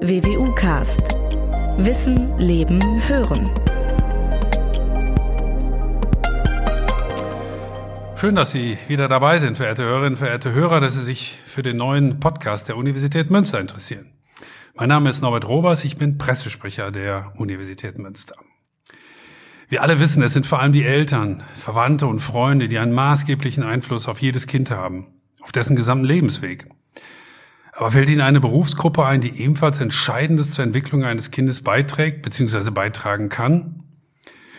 WWU Cast. Wissen, Leben, Hören. Schön, dass Sie wieder dabei sind, verehrte Hörerinnen, verehrte Hörer, dass Sie sich für den neuen Podcast der Universität Münster interessieren. Mein Name ist Norbert Robers, ich bin Pressesprecher der Universität Münster. Wir alle wissen, es sind vor allem die Eltern, Verwandte und Freunde, die einen maßgeblichen Einfluss auf jedes Kind haben, auf dessen gesamten Lebensweg. Aber fällt Ihnen eine Berufsgruppe ein, die ebenfalls Entscheidendes zur Entwicklung eines Kindes beiträgt bzw. beitragen kann?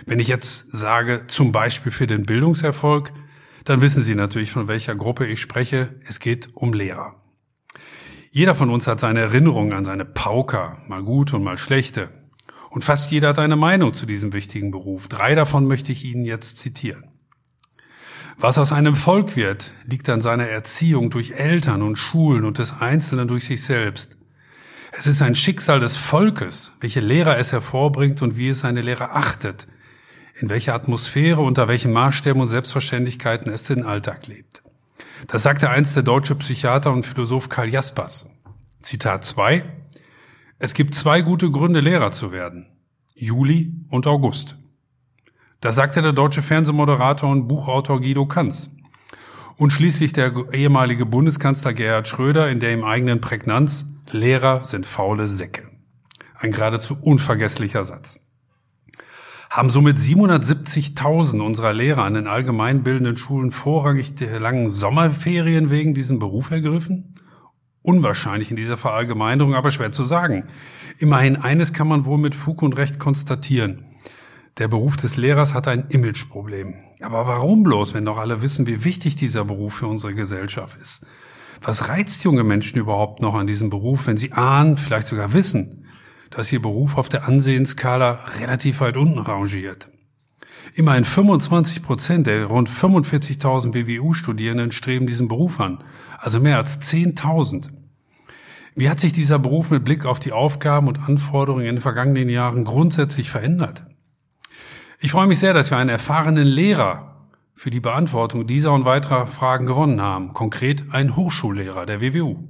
Wenn ich jetzt sage, zum Beispiel für den Bildungserfolg, dann wissen Sie natürlich, von welcher Gruppe ich spreche. Es geht um Lehrer. Jeder von uns hat seine Erinnerungen an seine Pauker, mal gute und mal schlechte. Und fast jeder hat eine Meinung zu diesem wichtigen Beruf. Drei davon möchte ich Ihnen jetzt zitieren. Was aus einem Volk wird, liegt an seiner Erziehung durch Eltern und Schulen und des Einzelnen durch sich selbst. Es ist ein Schicksal des Volkes, welche Lehrer es hervorbringt und wie es seine Lehrer achtet, in welcher Atmosphäre, unter welchen Maßstäben und Selbstverständlichkeiten es den Alltag lebt. Das sagte einst der deutsche Psychiater und Philosoph Karl Jaspers. Zitat 2. Es gibt zwei gute Gründe, Lehrer zu werden. Juli und August. Das sagte der deutsche Fernsehmoderator und Buchautor Guido Kanz. Und schließlich der ehemalige Bundeskanzler Gerhard Schröder in der im eigenen Prägnanz Lehrer sind faule Säcke. Ein geradezu unvergesslicher Satz. Haben somit 770.000 unserer Lehrer an den allgemeinbildenden Schulen vorrangig der langen Sommerferien wegen diesem Beruf ergriffen? Unwahrscheinlich in dieser Verallgemeinerung, aber schwer zu sagen. Immerhin eines kann man wohl mit Fug und Recht konstatieren. Der Beruf des Lehrers hat ein Imageproblem. Aber warum bloß, wenn doch alle wissen, wie wichtig dieser Beruf für unsere Gesellschaft ist? Was reizt junge Menschen überhaupt noch an diesem Beruf, wenn sie ahnen, vielleicht sogar wissen, dass ihr Beruf auf der Ansehensskala relativ weit unten rangiert? Immerhin 25 Prozent der rund 45.000 BWU-Studierenden streben diesen Beruf an, also mehr als 10.000. Wie hat sich dieser Beruf mit Blick auf die Aufgaben und Anforderungen in den vergangenen Jahren grundsätzlich verändert? Ich freue mich sehr, dass wir einen erfahrenen Lehrer für die Beantwortung dieser und weiterer Fragen gewonnen haben, konkret einen Hochschullehrer der WWU.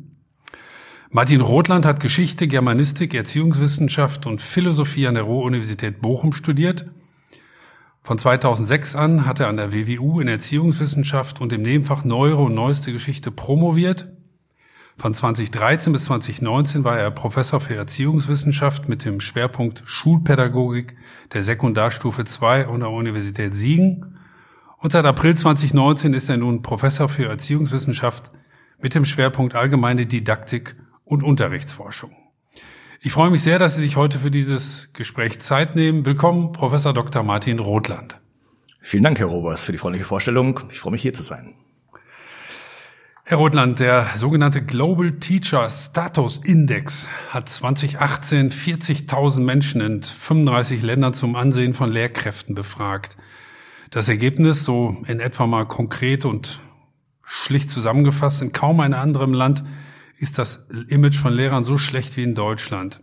Martin Rothland hat Geschichte, Germanistik, Erziehungswissenschaft und Philosophie an der Ruhr-Universität Bochum studiert von 2006 an hat er an der WWU in Erziehungswissenschaft und im Nebenfach Neuere und Neueste Geschichte promoviert. Von 2013 bis 2019 war er Professor für Erziehungswissenschaft mit dem Schwerpunkt Schulpädagogik der Sekundarstufe 2 an der Universität Siegen. Und seit April 2019 ist er nun Professor für Erziehungswissenschaft mit dem Schwerpunkt Allgemeine Didaktik und Unterrichtsforschung. Ich freue mich sehr, dass Sie sich heute für dieses Gespräch Zeit nehmen. Willkommen, Professor Dr. Martin Rothland. Vielen Dank, Herr Robers, für die freundliche Vorstellung. Ich freue mich, hier zu sein. Herr Rothland, der sogenannte Global Teacher Status Index hat 2018 40.000 Menschen in 35 Ländern zum Ansehen von Lehrkräften befragt. Das Ergebnis, so in etwa mal konkret und schlicht zusammengefasst, in kaum einem anderen Land ist das Image von Lehrern so schlecht wie in Deutschland.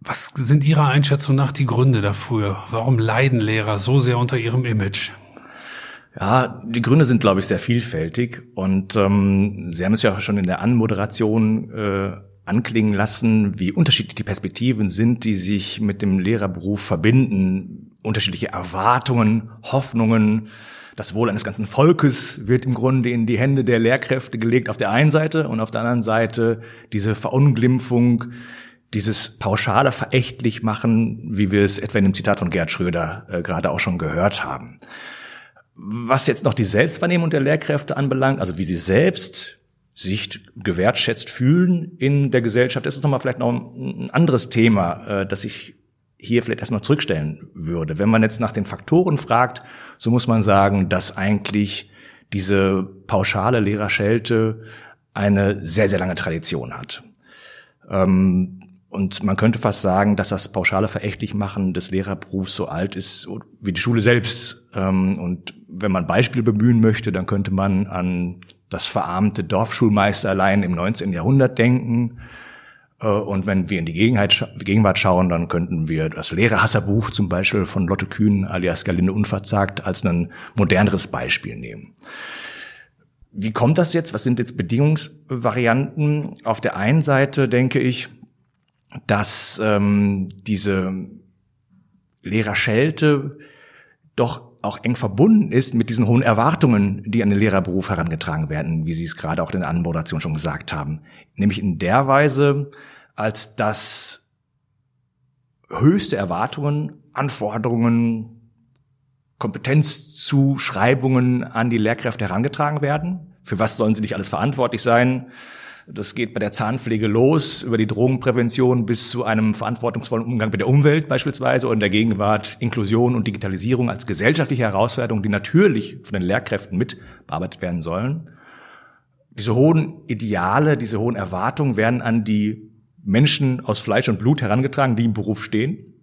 Was sind Ihrer Einschätzung nach die Gründe dafür? Warum leiden Lehrer so sehr unter ihrem Image? Ja, die Gründe sind, glaube ich, sehr vielfältig. Und ähm, Sie haben es ja schon in der Anmoderation äh, anklingen lassen, wie unterschiedlich die Perspektiven sind, die sich mit dem Lehrerberuf verbinden. Unterschiedliche Erwartungen, Hoffnungen, das Wohl eines ganzen Volkes wird im Grunde in die Hände der Lehrkräfte gelegt auf der einen Seite und auf der anderen Seite diese Verunglimpfung, dieses pauschale verächtlich machen, wie wir es etwa in dem Zitat von Gerd Schröder äh, gerade auch schon gehört haben. Was jetzt noch die Selbstwahrnehmung der Lehrkräfte anbelangt, also wie sie selbst sich gewertschätzt fühlen in der Gesellschaft, das ist nochmal vielleicht noch ein anderes Thema, äh, das ich hier vielleicht erstmal zurückstellen würde. Wenn man jetzt nach den Faktoren fragt, so muss man sagen, dass eigentlich diese pauschale Lehrerschelte eine sehr, sehr lange Tradition hat. Ähm, und man könnte fast sagen, dass das pauschale Verächtlichmachen des Lehrerberufs so alt ist wie die Schule selbst. Ähm, und wenn man Beispiele bemühen möchte, dann könnte man an das verarmte Dorfschulmeisterlein im 19. Jahrhundert denken äh, und wenn wir in die Gegenwart schauen, dann könnten wir das Lehrerhasserbuch zum Beispiel von Lotte Kühn alias Galinde Unverzagt als ein moderneres Beispiel nehmen. wie kommt das jetzt? Was sind jetzt Bedingungsvarianten? Auf der einen Seite denke ich, dass ähm, diese Lehrerschelte doch auch eng verbunden ist mit diesen hohen Erwartungen, die an den Lehrerberuf herangetragen werden, wie Sie es gerade auch in der Anmoderation schon gesagt haben. Nämlich in der Weise, als dass höchste Erwartungen, Anforderungen, Kompetenzzuschreibungen an die Lehrkräfte herangetragen werden. Für was sollen sie nicht alles verantwortlich sein? Das geht bei der Zahnpflege los, über die Drogenprävention bis zu einem verantwortungsvollen Umgang mit der Umwelt beispielsweise und in der Gegenwart Inklusion und Digitalisierung als gesellschaftliche Herausforderungen, die natürlich von den Lehrkräften mit bearbeitet werden sollen. Diese hohen Ideale, diese hohen Erwartungen werden an die Menschen aus Fleisch und Blut herangetragen, die im Beruf stehen.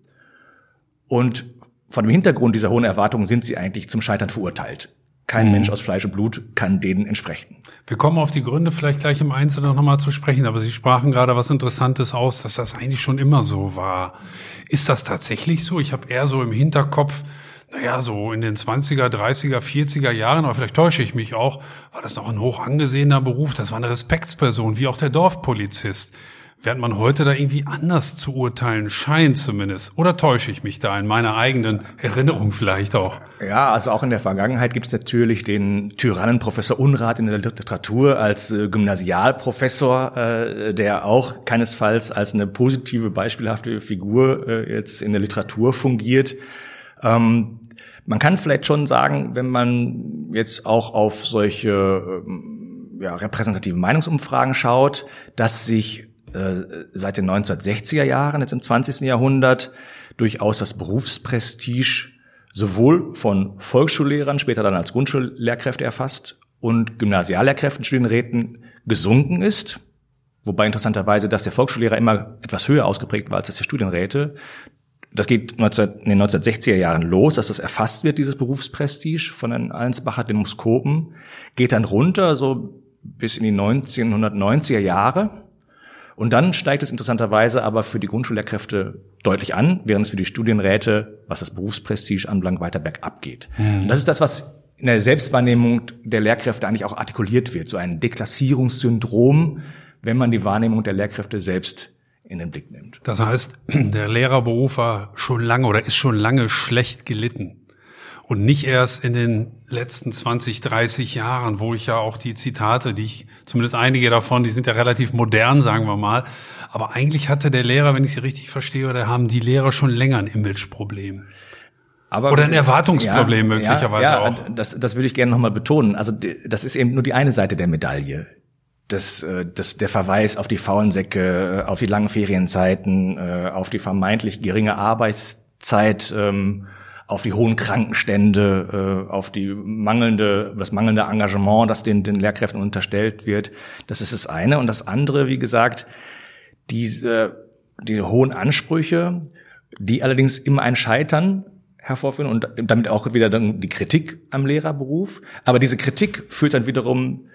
Und vor dem Hintergrund dieser hohen Erwartungen sind sie eigentlich zum Scheitern verurteilt. Kein mhm. Mensch aus Fleisch und Blut kann denen entsprechen. Wir kommen auf die Gründe vielleicht gleich im Einzelnen nochmal zu sprechen, aber Sie sprachen gerade was Interessantes aus, dass das eigentlich schon immer so war. Ist das tatsächlich so? Ich habe eher so im Hinterkopf, naja, so in den 20er, 30er, 40er Jahren, aber vielleicht täusche ich mich auch, war das noch ein hoch angesehener Beruf. Das war eine Respektsperson, wie auch der Dorfpolizist während man heute da irgendwie anders zu urteilen scheint zumindest. Oder täusche ich mich da in meiner eigenen Erinnerung vielleicht auch? Ja, also auch in der Vergangenheit gibt es natürlich den Tyrannen Professor Unrat in der Literatur als äh, Gymnasialprofessor, äh, der auch keinesfalls als eine positive, beispielhafte Figur äh, jetzt in der Literatur fungiert. Ähm, man kann vielleicht schon sagen, wenn man jetzt auch auf solche ähm, ja, repräsentativen Meinungsumfragen schaut, dass sich seit den 1960er Jahren, jetzt im 20. Jahrhundert, durchaus das Berufsprestige sowohl von Volksschullehrern, später dann als Grundschullehrkräfte erfasst, und Gymnasiallehrkräften, Studienräten gesunken ist. Wobei interessanterweise, dass der Volksschullehrer immer etwas höher ausgeprägt war als das der Studienräte. Das geht 19, in den 1960er Jahren los, dass das erfasst wird, dieses Berufsprestige von den Allensbacher Demoskopen, geht dann runter, so bis in die 1990er Jahre. Und dann steigt es interessanterweise aber für die Grundschullehrkräfte deutlich an, während es für die Studienräte, was das Berufsprestige anbelangt, weiter bergab geht. Mhm. Und das ist das, was in der Selbstwahrnehmung der Lehrkräfte eigentlich auch artikuliert wird, so ein Deklassierungssyndrom, wenn man die Wahrnehmung der Lehrkräfte selbst in den Blick nimmt. Das heißt, der Lehrerberuf war schon lange oder ist schon lange schlecht gelitten und nicht erst in den letzten 20, 30 Jahren, wo ich ja auch die Zitate, die ich, zumindest einige davon, die sind ja relativ modern, sagen wir mal. Aber eigentlich hatte der Lehrer, wenn ich sie richtig verstehe, oder haben die Lehrer schon länger ein Imageproblem. Aber, oder ein Erwartungsproblem ja, möglicherweise ja, ja, auch. Das, das würde ich gerne nochmal betonen. Also das ist eben nur die eine Seite der Medaille. Das, äh, das, der Verweis auf die faulen Säcke, äh, auf die langen Ferienzeiten, äh, auf die vermeintlich geringe Arbeitszeit, ähm, auf die hohen Krankenstände, äh, auf die mangelnde, das mangelnde Engagement, das den, den Lehrkräften unterstellt wird. Das ist das eine. Und das andere, wie gesagt, diese, die hohen Ansprüche, die allerdings immer ein Scheitern hervorführen und damit auch wieder dann die Kritik am Lehrerberuf. Aber diese Kritik führt dann wiederum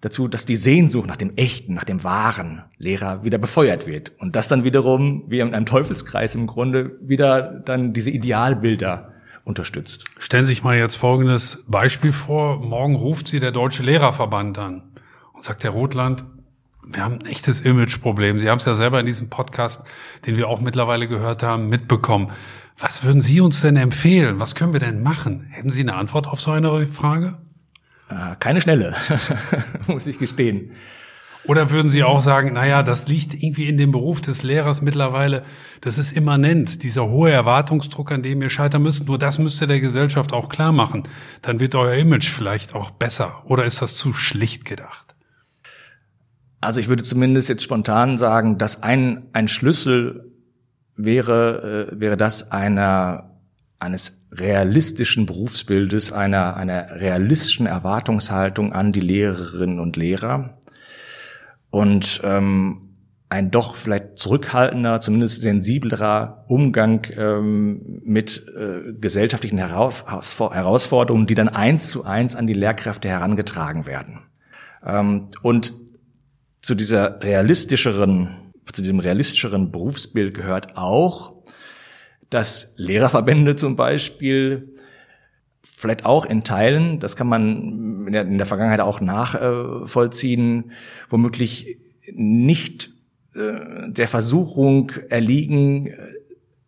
dazu, dass die Sehnsucht nach dem echten, nach dem wahren Lehrer wieder befeuert wird. Und das dann wiederum, wie in einem Teufelskreis im Grunde, wieder dann diese Idealbilder unterstützt. Stellen Sie sich mal jetzt folgendes Beispiel vor. Morgen ruft Sie der Deutsche Lehrerverband an und sagt, Herr Rotland, wir haben ein echtes Imageproblem. Sie haben es ja selber in diesem Podcast, den wir auch mittlerweile gehört haben, mitbekommen. Was würden Sie uns denn empfehlen? Was können wir denn machen? Hätten Sie eine Antwort auf so eine Frage? Äh, keine schnelle, muss ich gestehen. Oder würden Sie auch sagen, naja, das liegt irgendwie in dem Beruf des Lehrers mittlerweile, das ist immanent, dieser hohe Erwartungsdruck, an dem ihr scheitern müsst, nur das müsst ihr der Gesellschaft auch klar machen. Dann wird euer Image vielleicht auch besser. Oder ist das zu schlicht gedacht? Also ich würde zumindest jetzt spontan sagen, dass ein, ein Schlüssel wäre, äh, wäre das einer, eines realistischen Berufsbildes, einer, einer realistischen Erwartungshaltung an die Lehrerinnen und Lehrer und ähm, ein doch vielleicht zurückhaltender, zumindest sensiblerer Umgang ähm, mit äh, gesellschaftlichen Heraus Herausforderungen, die dann eins zu eins an die Lehrkräfte herangetragen werden. Ähm, und zu dieser realistischeren, zu diesem realistischeren Berufsbild gehört auch, dass Lehrerverbände zum Beispiel vielleicht auch in Teilen, das kann man in der, in der Vergangenheit auch nachvollziehen, womöglich nicht äh, der Versuchung erliegen,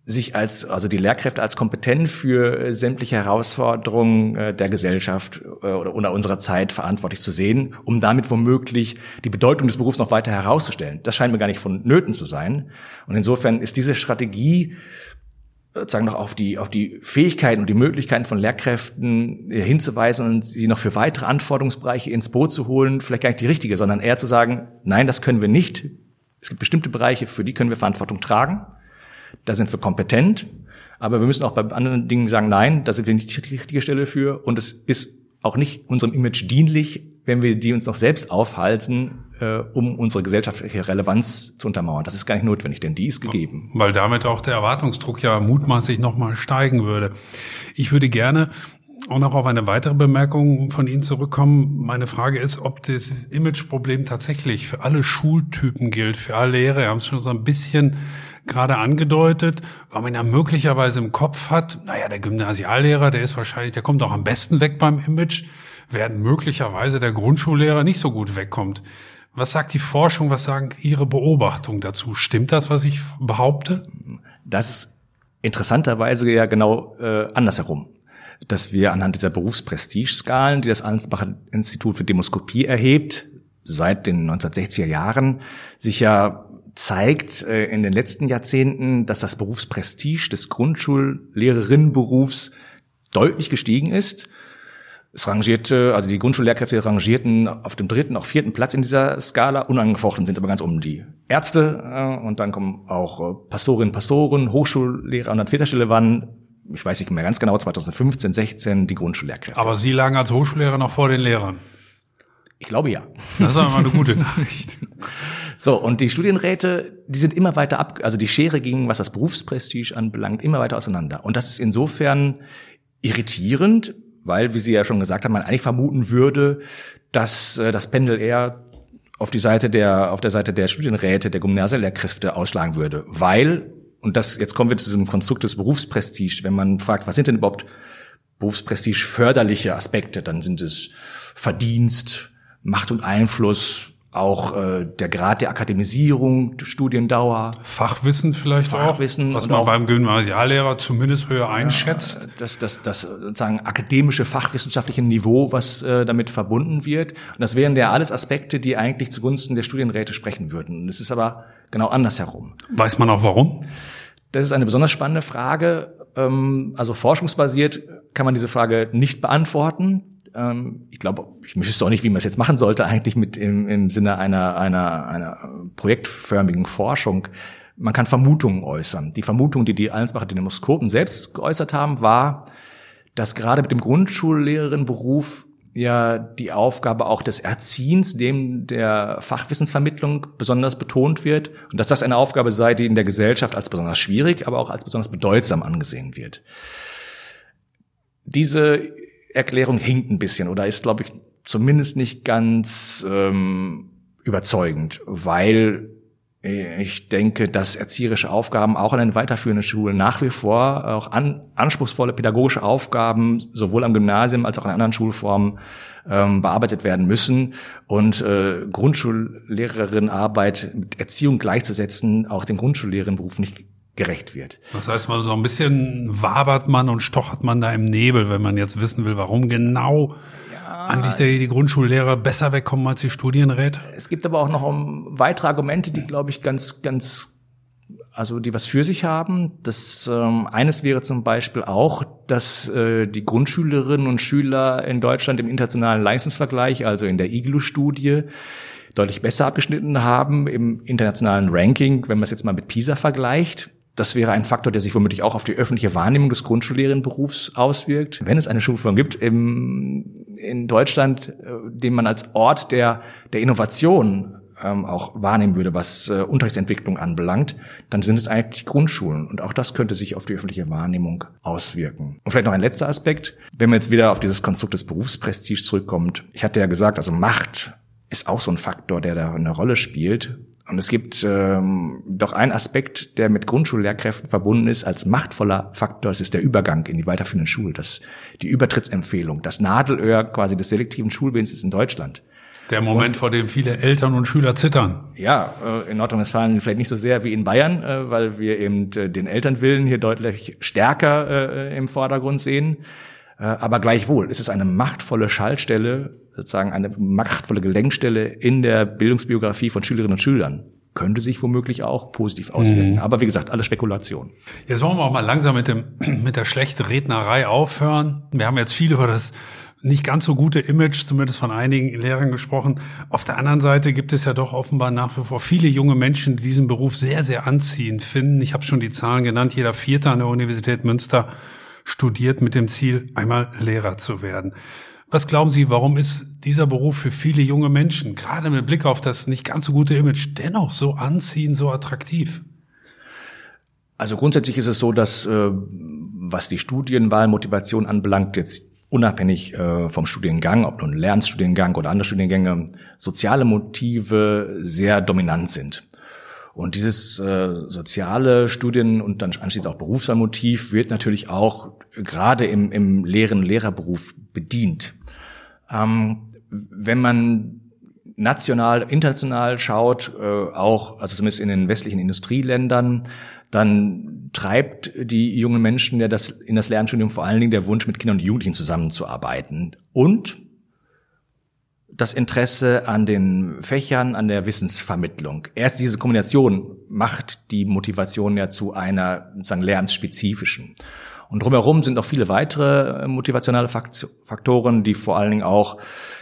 sich als, also die Lehrkräfte als kompetent für äh, sämtliche Herausforderungen äh, der Gesellschaft äh, oder unserer Zeit verantwortlich zu sehen, um damit womöglich die Bedeutung des Berufs noch weiter herauszustellen. Das scheint mir gar nicht vonnöten zu sein. Und insofern ist diese Strategie sozusagen noch auf die, auf die Fähigkeiten und die Möglichkeiten von Lehrkräften hinzuweisen und sie noch für weitere Anforderungsbereiche ins Boot zu holen, vielleicht gar nicht die richtige, sondern eher zu sagen, nein, das können wir nicht. Es gibt bestimmte Bereiche, für die können wir Verantwortung tragen. Da sind wir kompetent, aber wir müssen auch bei anderen Dingen sagen, nein, da sind wir nicht die richtige Stelle für. Und es ist auch nicht unserem Image dienlich, wenn wir die uns noch selbst aufhalten, äh, um unsere gesellschaftliche Relevanz zu untermauern. Das ist gar nicht notwendig, denn die ist gegeben. Weil damit auch der Erwartungsdruck ja mutmaßlich nochmal steigen würde. Ich würde gerne auch noch auf eine weitere Bemerkung von Ihnen zurückkommen. Meine Frage ist, ob das Imageproblem tatsächlich für alle Schultypen gilt, für alle Lehrer. Wir haben es schon so ein bisschen gerade angedeutet, weil man ja möglicherweise im Kopf hat, naja, der Gymnasiallehrer, der ist wahrscheinlich, der kommt auch am besten weg beim Image, während möglicherweise der Grundschullehrer nicht so gut wegkommt. Was sagt die Forschung, was sagen Ihre Beobachtungen dazu? Stimmt das, was ich behaupte? Das ist interessanterweise ja genau äh, andersherum dass wir anhand dieser Berufsprestigeskalen, die das Ansbacher Institut für Demoskopie erhebt, seit den 1960er Jahren, sich ja zeigt äh, in den letzten Jahrzehnten, dass das Berufsprestige des Grundschullehrerinnenberufs deutlich gestiegen ist. Es rangierte, also die Grundschullehrkräfte rangierten auf dem dritten, auch vierten Platz in dieser Skala. Unangefochten sind aber ganz oben die Ärzte äh, und dann kommen auch äh, Pastorinnen, Pastoren, Hochschullehrer und an vierter Stelle waren, ich weiß nicht mehr ganz genau, 2015, 16 die Grundschullehrkräfte. Aber Sie lagen als Hochschullehrer noch vor den Lehrern. Ich glaube ja. Das ist aber eine gute Nachricht. So, und die Studienräte, die sind immer weiter ab, also die Schere ging, was das Berufsprestige anbelangt, immer weiter auseinander. Und das ist insofern irritierend, weil, wie Sie ja schon gesagt haben, man eigentlich vermuten würde, dass äh, das Pendel eher auf die Seite der, auf der Seite der Studienräte, der Gymnasiallehrkräfte ausschlagen würde. Weil, und das, jetzt kommen wir zu diesem Konstrukt des Berufsprestige, wenn man fragt, was sind denn überhaupt Berufsprestige förderliche Aspekte, dann sind es Verdienst, Macht und Einfluss, auch äh, der Grad der Akademisierung, Studiendauer. Fachwissen vielleicht Fachwissen auch, was man beim Gymnasiallehrer zumindest höher einschätzt. Ja, das, das, das sozusagen akademische, fachwissenschaftliche Niveau, was äh, damit verbunden wird. Und das wären ja alles Aspekte, die eigentlich zugunsten der Studienräte sprechen würden. Es ist aber genau andersherum. Weiß man auch warum? Das ist eine besonders spannende Frage. Ähm, also forschungsbasiert kann man diese Frage nicht beantworten ähm, ich glaube, ich wüsste auch nicht, wie man es jetzt machen sollte, eigentlich mit im, im Sinne einer, einer, einer projektförmigen Forschung. Man kann Vermutungen äußern. Die Vermutung, die die Allensbacher Demoskopen selbst geäußert haben, war, dass gerade mit dem Grundschullehrerinnenberuf ja die Aufgabe auch des Erziehens, dem der Fachwissensvermittlung besonders betont wird und dass das eine Aufgabe sei, die in der Gesellschaft als besonders schwierig, aber auch als besonders bedeutsam angesehen wird. Diese Erklärung hinkt ein bisschen oder ist, glaube ich, zumindest nicht ganz ähm, überzeugend, weil ich denke, dass erzieherische Aufgaben auch an den weiterführenden Schulen nach wie vor auch an, anspruchsvolle pädagogische Aufgaben sowohl am Gymnasium als auch in anderen Schulformen ähm, bearbeitet werden müssen und äh, Grundschullehrerinnenarbeit mit Erziehung gleichzusetzen auch dem Grundschullehrerenberuf nicht gerecht wird. Das heißt, man so ein bisschen wabert man und stochert man da im Nebel, wenn man jetzt wissen will, warum genau eigentlich die, die Grundschullehrer besser wegkommen als die Studienräte. Es gibt aber auch noch weitere Argumente, die, glaube ich, ganz, ganz, also die was für sich haben. Das ähm, eines wäre zum Beispiel auch, dass äh, die Grundschülerinnen und Schüler in Deutschland im internationalen Leistungsvergleich, also in der IGLU-Studie, deutlich besser abgeschnitten haben im internationalen Ranking, wenn man es jetzt mal mit PISA vergleicht. Das wäre ein Faktor, der sich womöglich auch auf die öffentliche Wahrnehmung des Grundschullehrenberufs auswirkt. Wenn es eine Schulform gibt im, in Deutschland, äh, den man als Ort der, der Innovation ähm, auch wahrnehmen würde, was äh, Unterrichtsentwicklung anbelangt, dann sind es eigentlich Grundschulen. Und auch das könnte sich auf die öffentliche Wahrnehmung auswirken. Und vielleicht noch ein letzter Aspekt. Wenn man jetzt wieder auf dieses Konstrukt des Berufsprestiges zurückkommt. Ich hatte ja gesagt, also Macht ist auch so ein Faktor, der da eine Rolle spielt. Und es gibt ähm, doch einen Aspekt, der mit Grundschullehrkräften verbunden ist, als machtvoller Faktor. Es ist der Übergang in die weiterführenden Schule, das, die Übertrittsempfehlung, das Nadelöhr quasi des selektiven Schulwesens in Deutschland. Der Moment, und, vor dem viele Eltern und Schüler zittern. Ja, äh, in Nordrhein-Westfalen vielleicht nicht so sehr wie in Bayern, äh, weil wir eben äh, den Elternwillen hier deutlich stärker im Vordergrund sehen. Aber gleichwohl ist es eine machtvolle Schaltstelle, sozusagen eine machtvolle Gelenkstelle in der Bildungsbiografie von Schülerinnen und Schülern. Könnte sich womöglich auch positiv auswirken. Mhm. Aber wie gesagt, alle Spekulation. Jetzt wollen wir auch mal langsam mit dem, mit der schlechten Rednerei aufhören. Wir haben jetzt viel über das nicht ganz so gute Image, zumindest von einigen Lehrern gesprochen. Auf der anderen Seite gibt es ja doch offenbar nach wie vor viele junge Menschen, die diesen Beruf sehr, sehr anziehend finden. Ich habe schon die Zahlen genannt. Jeder Vierte an der Universität Münster studiert mit dem Ziel, einmal Lehrer zu werden. Was glauben Sie, warum ist dieser Beruf für viele junge Menschen, gerade mit Blick auf das nicht ganz so gute Image, dennoch so anziehend, so attraktiv? Also grundsätzlich ist es so, dass äh, was die Studienwahlmotivation anbelangt, jetzt unabhängig äh, vom Studiengang, ob nun Lernstudiengang oder andere Studiengänge, soziale Motive sehr dominant sind. Und dieses äh, soziale Studien- und dann anschließend auch Berufswahlmotiv wird natürlich auch gerade im, im Lehren- Lehrerberuf bedient. Ähm, wenn man national, international schaut, äh, auch, also zumindest in den westlichen Industrieländern, dann treibt die jungen Menschen ja das, in das Lernstudium vor allen Dingen der Wunsch, mit Kindern und Jugendlichen zusammenzuarbeiten. Und das Interesse an den Fächern, an der Wissensvermittlung. Erst diese Kombination macht die Motivation ja zu einer sozusagen lernspezifischen. Und drumherum sind auch viele weitere äh, motivationale Faktoren, die vor allen Dingen auch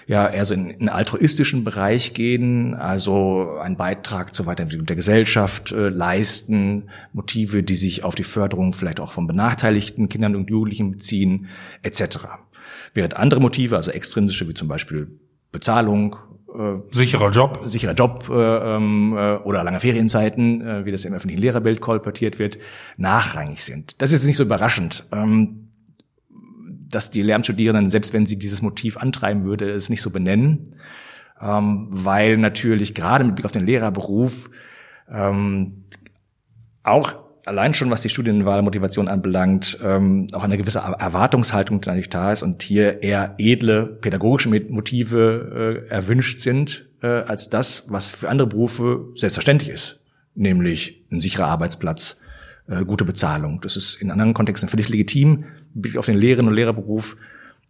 ja eher so in, in altruistischen Bereich gehen, also einen Beitrag zur Weiterentwicklung der Gesellschaft äh, leisten, Motive, die sich auf die Förderung vielleicht auch von benachteiligten Kindern und Jugendlichen beziehen, etc. Während andere Motive, also extrinsische, wie zum Beispiel Bezahlung, äh, sicherer Job, sicherer Job äh, ähm, äh, oder lange Ferienzeiten, äh, wie das im öffentlichen Lehrerbild kolportiert wird, nachrangig sind. Das ist jetzt nicht so überraschend. Ähm, dass die Lehramtsstudierenden, selbst wenn sie dieses Motiv antreiben würde, es nicht so benennen, ähm, weil natürlich gerade mit Blick auf den Lehrerberuf ähm, auch allein schon, was die Studienwahlmotivation anbelangt, ähm, auch eine gewisse Erwartungshaltung natürlich da ist und hier eher edle pädagogische Motive äh, erwünscht sind, äh, als das, was für andere Berufe selbstverständlich ist, nämlich ein sicherer Arbeitsplatz, äh, gute Bezahlung. Das ist in anderen Kontexten völlig legitim. Blick auf den Lehrerinnen und Lehrerberuf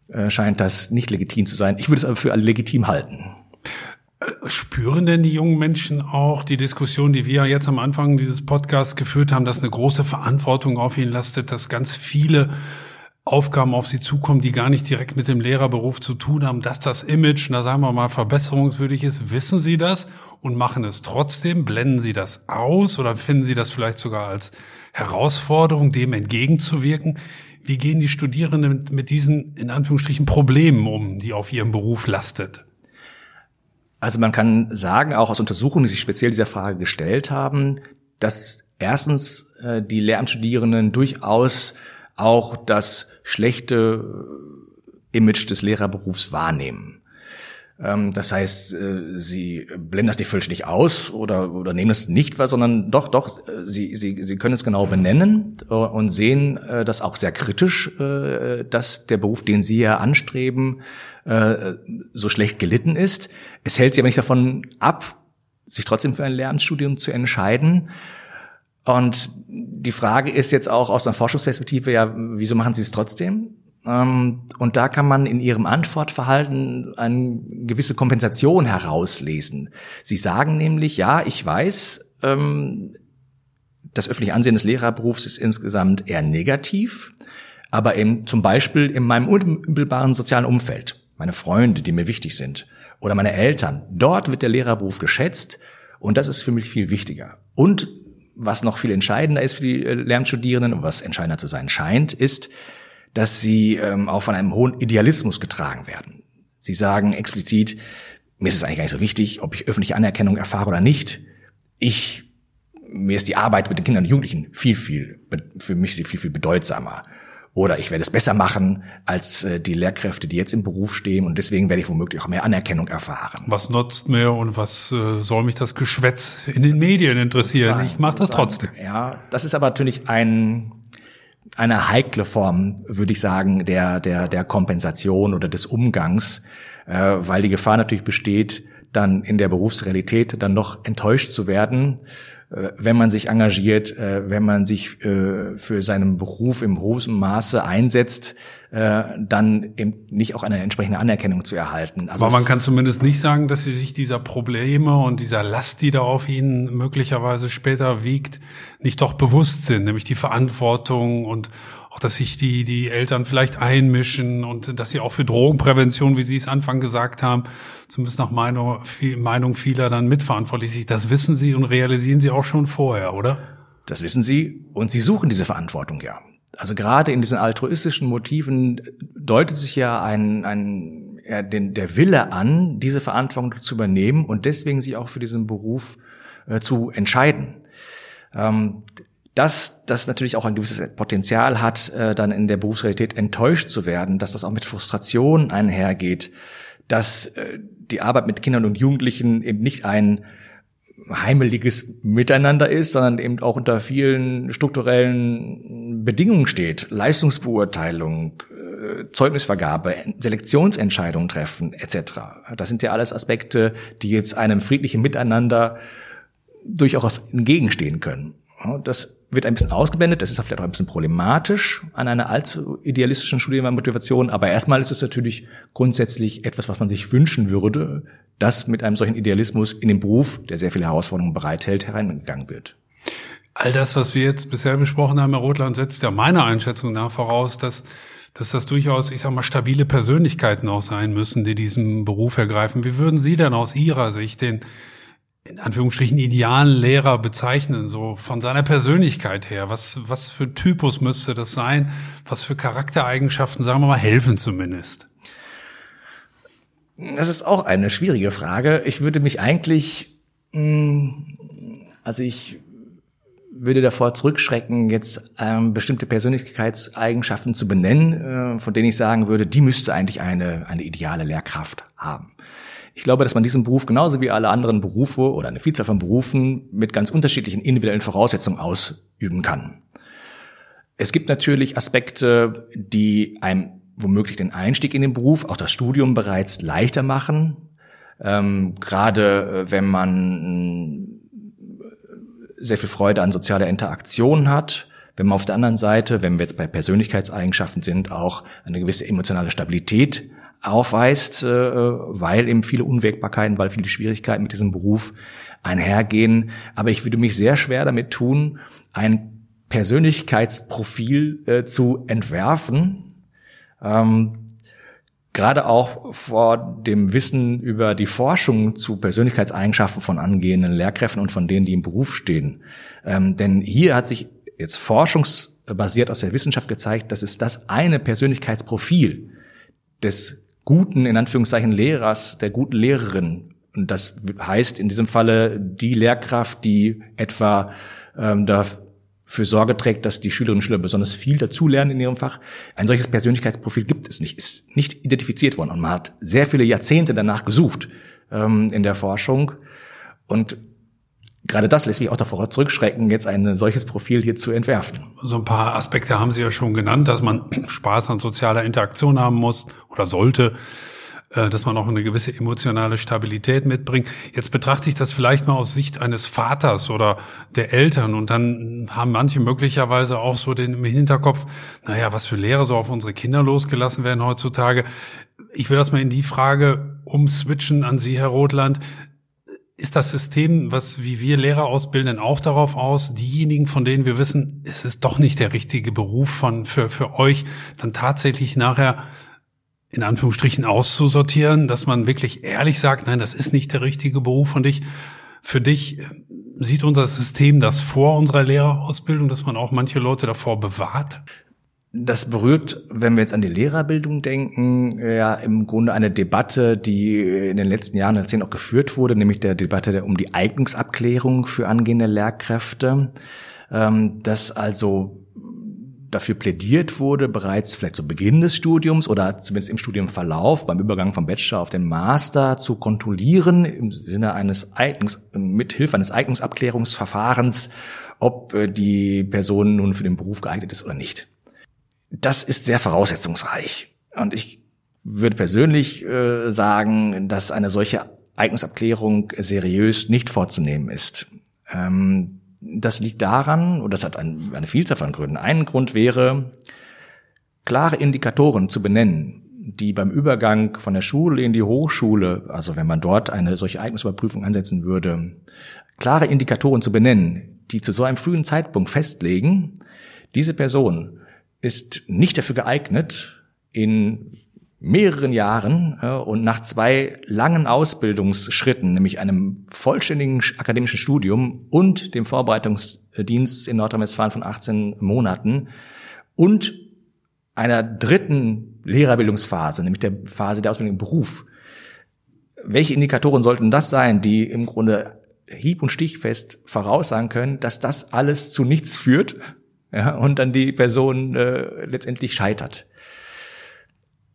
äh, scheint das nicht legitim zu sein. Ich würde es aber für legitim halten. Spüren denn die jungen Menschen auch die Diskussion, die wir jetzt am Anfang dieses Podcasts geführt haben, dass eine große Verantwortung auf ihnen lastet, dass ganz viele Aufgaben auf sie zukommen, die gar nicht direkt mit dem Lehrerberuf zu tun haben, dass das Image, da sagen wir mal, verbesserungswürdig ist. Wissen Sie das und machen es trotzdem? Blenden Sie das aus oder finden Sie das vielleicht sogar als Herausforderung, dem entgegenzuwirken? Wie gehen die Studierenden mit diesen, in Anführungsstrichen, Problemen um, die auf ihrem Beruf lastet? Also man kann sagen, auch aus Untersuchungen, die sich speziell dieser Frage gestellt haben, dass erstens äh, die Lehramtsstudierenden durchaus auch das schlechte Image des Lehrerberufs wahrnehmen. Ähm, das heißt, äh, sie blenden das nicht völlig nicht aus oder, oder nehmen es nicht wahr, sondern doch, doch, äh, sie, sie, sie können es genau benennen äh, und sehen das auch sehr kritisch, dass der Beruf, den sie ja anstreben, so schlecht gelitten ist. Es hält sie aber nicht davon ab, sich trotzdem für ein Lehramtsstudium zu entscheiden. Und die Frage ist jetzt auch aus einer Forschungsperspektive, ja, wieso machen Sie es trotzdem? Ähm, und da kann man in ihrem Antwortverhalten eine gewisse Kompensation herauslesen. Sie sagen nämlich, ja, ich weiß, ähm, das öffentliche Ansehen des Lehrerberufs ist insgesamt eher negativ, aber eben zum Beispiel in meinem unmittelbaren sozialen Umfeld, meine Freunde, die mir wichtig sind, oder meine Eltern, dort wird der Lehrerberuf geschätzt und das ist für mich viel wichtiger. Und was noch viel entscheidender ist für die äh, Lernstudierenden und was entscheidender zu sein scheint, ist, dass sie ähm, auch von einem hohen Idealismus getragen werden. Sie sagen explizit, mir ist es eigentlich gar nicht so wichtig, ob ich öffentliche Anerkennung erfahre oder nicht. Ich, mir ist die Arbeit mit den Kindern und Jugendlichen viel, viel, für mich viel, viel bedeutsamer. Oder ich werde es besser machen als äh, die Lehrkräfte, die jetzt im Beruf stehen und deswegen werde ich womöglich auch mehr Anerkennung erfahren. Was nutzt mir und was äh, soll mich das Geschwätz in den Medien interessieren? ich mache das trotzdem. Ja, das ist aber natürlich ein eine heikle Form, würde ich sagen, der der der Kompensation oder des Umgangs, äh, weil die Gefahr natürlich besteht, dann in der Berufsrealität dann noch enttäuscht zu werden äh, wenn man sich engagiert, äh, wenn man sich äh, für seinen Beruf im hohen Maße einsetzt, dann eben nicht auch eine entsprechende Anerkennung zu erhalten. Also Aber man kann zumindest nicht sagen, dass sie sich dieser Probleme und dieser Last, die da auf ihnen möglicherweise später wiegt, nicht doch bewusst sind, nämlich die Verantwortung und auch, dass sich die, die Eltern vielleicht einmischen und dass sie auch für Drogenprävention, wie Sie es Anfang gesagt haben, zumindest nach Meinung, Meinung vieler dann mitverantwortlich sind. Das wissen Sie und realisieren Sie auch schon vorher, oder? Das wissen Sie und Sie suchen diese Verantwortung ja. Also gerade in diesen altruistischen Motiven deutet sich ja ein, ein ja, den, der Wille an, diese Verantwortung zu übernehmen und deswegen sich auch für diesen Beruf äh, zu entscheiden. Ähm, dass das natürlich auch ein gewisses Potenzial hat, äh, dann in der Berufsrealität enttäuscht zu werden, dass das auch mit Frustration einhergeht, dass äh, die Arbeit mit Kindern und Jugendlichen eben nicht ein heimeliges Miteinander ist, sondern eben auch unter vielen strukturellen Bedingungen steht. Leistungsbeurteilung, äh, Zeugnisvergabe, Selektionsentscheidungen treffen etc. Das sind ja alles Aspekte, die jetzt einem friedlichen Miteinander durchaus entgegenstehen können. Das wird ein bisschen ausgeblendet. Das ist vielleicht auch ein bisschen problematisch an einer allzu idealistischen Studienmotivation. Aber erstmal ist es natürlich grundsätzlich etwas, was man sich wünschen würde, dass mit einem solchen Idealismus in den Beruf, der sehr viele Herausforderungen bereithält, hereingegangen wird. All das, was wir jetzt bisher besprochen haben, Herr Rotland, setzt ja meiner Einschätzung nach voraus, dass dass das durchaus, ich sag mal, stabile Persönlichkeiten auch sein müssen, die diesen Beruf ergreifen. Wie würden Sie denn aus Ihrer Sicht den in Anführungsstrichen idealen Lehrer bezeichnen, so von seiner Persönlichkeit her? Was, was für Typus müsste das sein? Was für Charaktereigenschaften, sagen wir mal, helfen zumindest? Das ist auch eine schwierige Frage. Ich würde mich eigentlich, mm, also ich würde davor zurückschrecken, jetzt ähm, bestimmte Persönlichkeitseigenschaften zu benennen, äh, von denen ich sagen würde, die müsste eigentlich eine, eine ideale Lehrkraft haben. Ich glaube, dass man diesen Beruf genauso wie alle anderen Berufe oder eine Vielzahl von Berufen mit ganz unterschiedlichen individuellen Voraussetzungen ausüben kann. Es gibt natürlich Aspekte, die einem womöglich den Einstieg in den Beruf, auch das Studium bereits leichter machen. Ähm, gerade äh, wenn man äh, sehr viel Freude an sozialer Interaktion hat, wenn man auf der anderen Seite, wenn wir jetzt bei Persönlichkeitseigenschaften sind, auch eine gewisse emotionale Stabilität aufweist, äh, weil eben viele Unwägbarkeiten, weil viele Schwierigkeiten mit diesem Beruf einhergehen. Aber ich würde mich sehr schwer damit tun, ein Persönlichkeitsprofil äh, zu entwerfen. Ähm, gerade auch vor dem Wissen über die Forschung zu Persönlichkeitseigenschaften von angehenden Lehrkräften und von denen, die im Beruf stehen. Ähm, denn hier hat sich jetzt forschungsbasiert aus der Wissenschaft gezeigt, dass es das eine Persönlichkeitsprofil des guten, in Anführungszeichen, Lehrers, der guten Lehrerin. Und das heißt in diesem Falle die Lehrkraft, die etwa ähm, dafür Sorge trägt, dass die Schülerinnen und Schüler besonders viel dazulernen in ihrem Fach. Ein solches Persönlichkeitsprofil gibt es nicht, ist nicht identifiziert worden. Und man hat sehr viele Jahrzehnte danach gesucht ähm, in der Forschung. Und gerade das lässt mich auch davor zurückschrecken, jetzt ein solches Profil hier zu entwerfen. So ein paar Aspekte haben Sie ja schon genannt, dass man Spaß an sozialer Interaktion haben muss oder sollte, äh, dass man auch eine gewisse emotionale Stabilität mitbringt. Jetzt betrachte ich das vielleicht mal aus Sicht eines Vaters oder der Eltern und dann haben manche möglicherweise auch so den im Hinterkopf, naja, was für Lehre so auf unsere Kinder losgelassen werden heutzutage. Ich will das mal in die Frage umswitchen an Sie, Herr Rothland ist das System, was wie wir Lehrer ausbilden, auch darauf aus, diejenigen, von denen wir wissen, es ist doch nicht der richtige Beruf von, für, für euch, dann tatsächlich nachher in Anführungsstrichen auszusortieren, dass man wirklich ehrlich sagt, nein, das ist nicht der richtige Beruf von dich. Für dich sieht unser System das vor unserer Lehrerausbildung, dass man auch manche Leute davor bewahrt? Das berührt, wenn wir jetzt an die Lehrerbildung denken, ja im Grunde eine Debatte, die in den letzten Jahren Jahrzehnten auch geführt wurde, nämlich der Debatte um die Eignungsabklärung für angehende Lehrkräfte. Ähm, dass also dafür plädiert wurde, bereits vielleicht zu Beginn des Studiums oder zumindest im Studienverlauf beim Übergang vom Bachelor auf den Master zu kontrollieren im Sinne eines Eignungs, mit Hilfe eines Eignungsabklärungsverfahrens, ob äh, die Person nun für den Beruf geeignet ist oder nicht. Das ist sehr voraussetzungsreich. Und ich würde persönlich äh, sagen, dass eine solche Eignungsabklärung seriös nicht vorzunehmen ist. Ähm, das liegt daran, und das hat eine Vielzahl von Gründen. Ein Grund wäre, klare Indikatoren zu benennen, die beim Übergang von der Schule in die Hochschule, also wenn man dort eine solche Eignungsüberprüfung ansetzen würde, klare Indikatoren zu benennen, die zu so einem frühen Zeitpunkt festlegen, diese Person ist nicht dafür geeignet, in mehreren Jahren und nach zwei langen Ausbildungsschritten, nämlich einem vollständigen akademischen Studium und dem Vorbereitungsdienst in Nordrhein-Westfalen von 18 Monaten und einer dritten Lehrerbildungsphase, nämlich der Phase der Ausbildung im Beruf. Welche Indikatoren sollten das sein, die im Grunde hieb- und stichfest voraussagen können, dass das alles zu nichts führt ja, und dann die Person äh, letztendlich scheitert?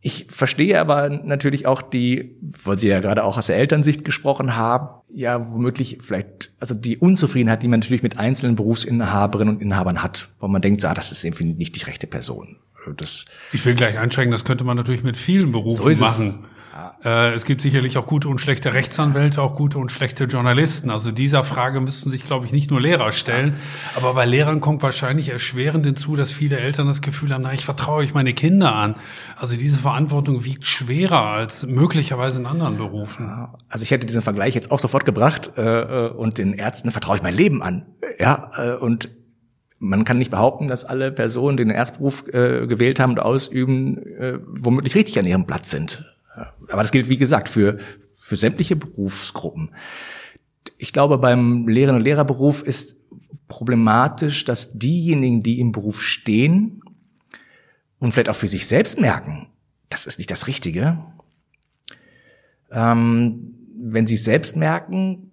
Ich verstehe aber natürlich auch die, weil Sie ja gerade auch aus der Elternsicht gesprochen haben, ja womöglich vielleicht, also die Unzufriedenheit, die man natürlich mit einzelnen Berufsinhaberinnen und Inhabern hat, wo man denkt, ah, das ist irgendwie nicht die rechte Person. Das ich will gleich einschränken, das könnte man natürlich mit vielen Berufen so machen. Äh, es gibt sicherlich auch gute und schlechte Rechtsanwälte, auch gute und schlechte Journalisten. Also dieser Frage müssten sich, glaube ich, nicht nur Lehrer stellen. Aber bei Lehrern kommt wahrscheinlich erschwerend hinzu, dass viele Eltern das Gefühl haben, na, ich vertraue euch meine Kinder an. Also diese Verantwortung wiegt schwerer als möglicherweise in anderen Berufen. Also ich hätte diesen Vergleich jetzt auch sofort gebracht äh, äh, und den Ärzten vertraue ich mein Leben an. Ja, äh, und man kann nicht behaupten, dass alle Personen, die den Erzberuf äh, gewählt haben und ausüben, äh, womöglich richtig an ihrem Platz sind. Aber das gilt, wie gesagt, für, für sämtliche Berufsgruppen. Ich glaube, beim Lehrerinnen- und Lehrerberuf ist problematisch, dass diejenigen, die im Beruf stehen und vielleicht auch für sich selbst merken, das ist nicht das Richtige, ähm, wenn sie selbst merken,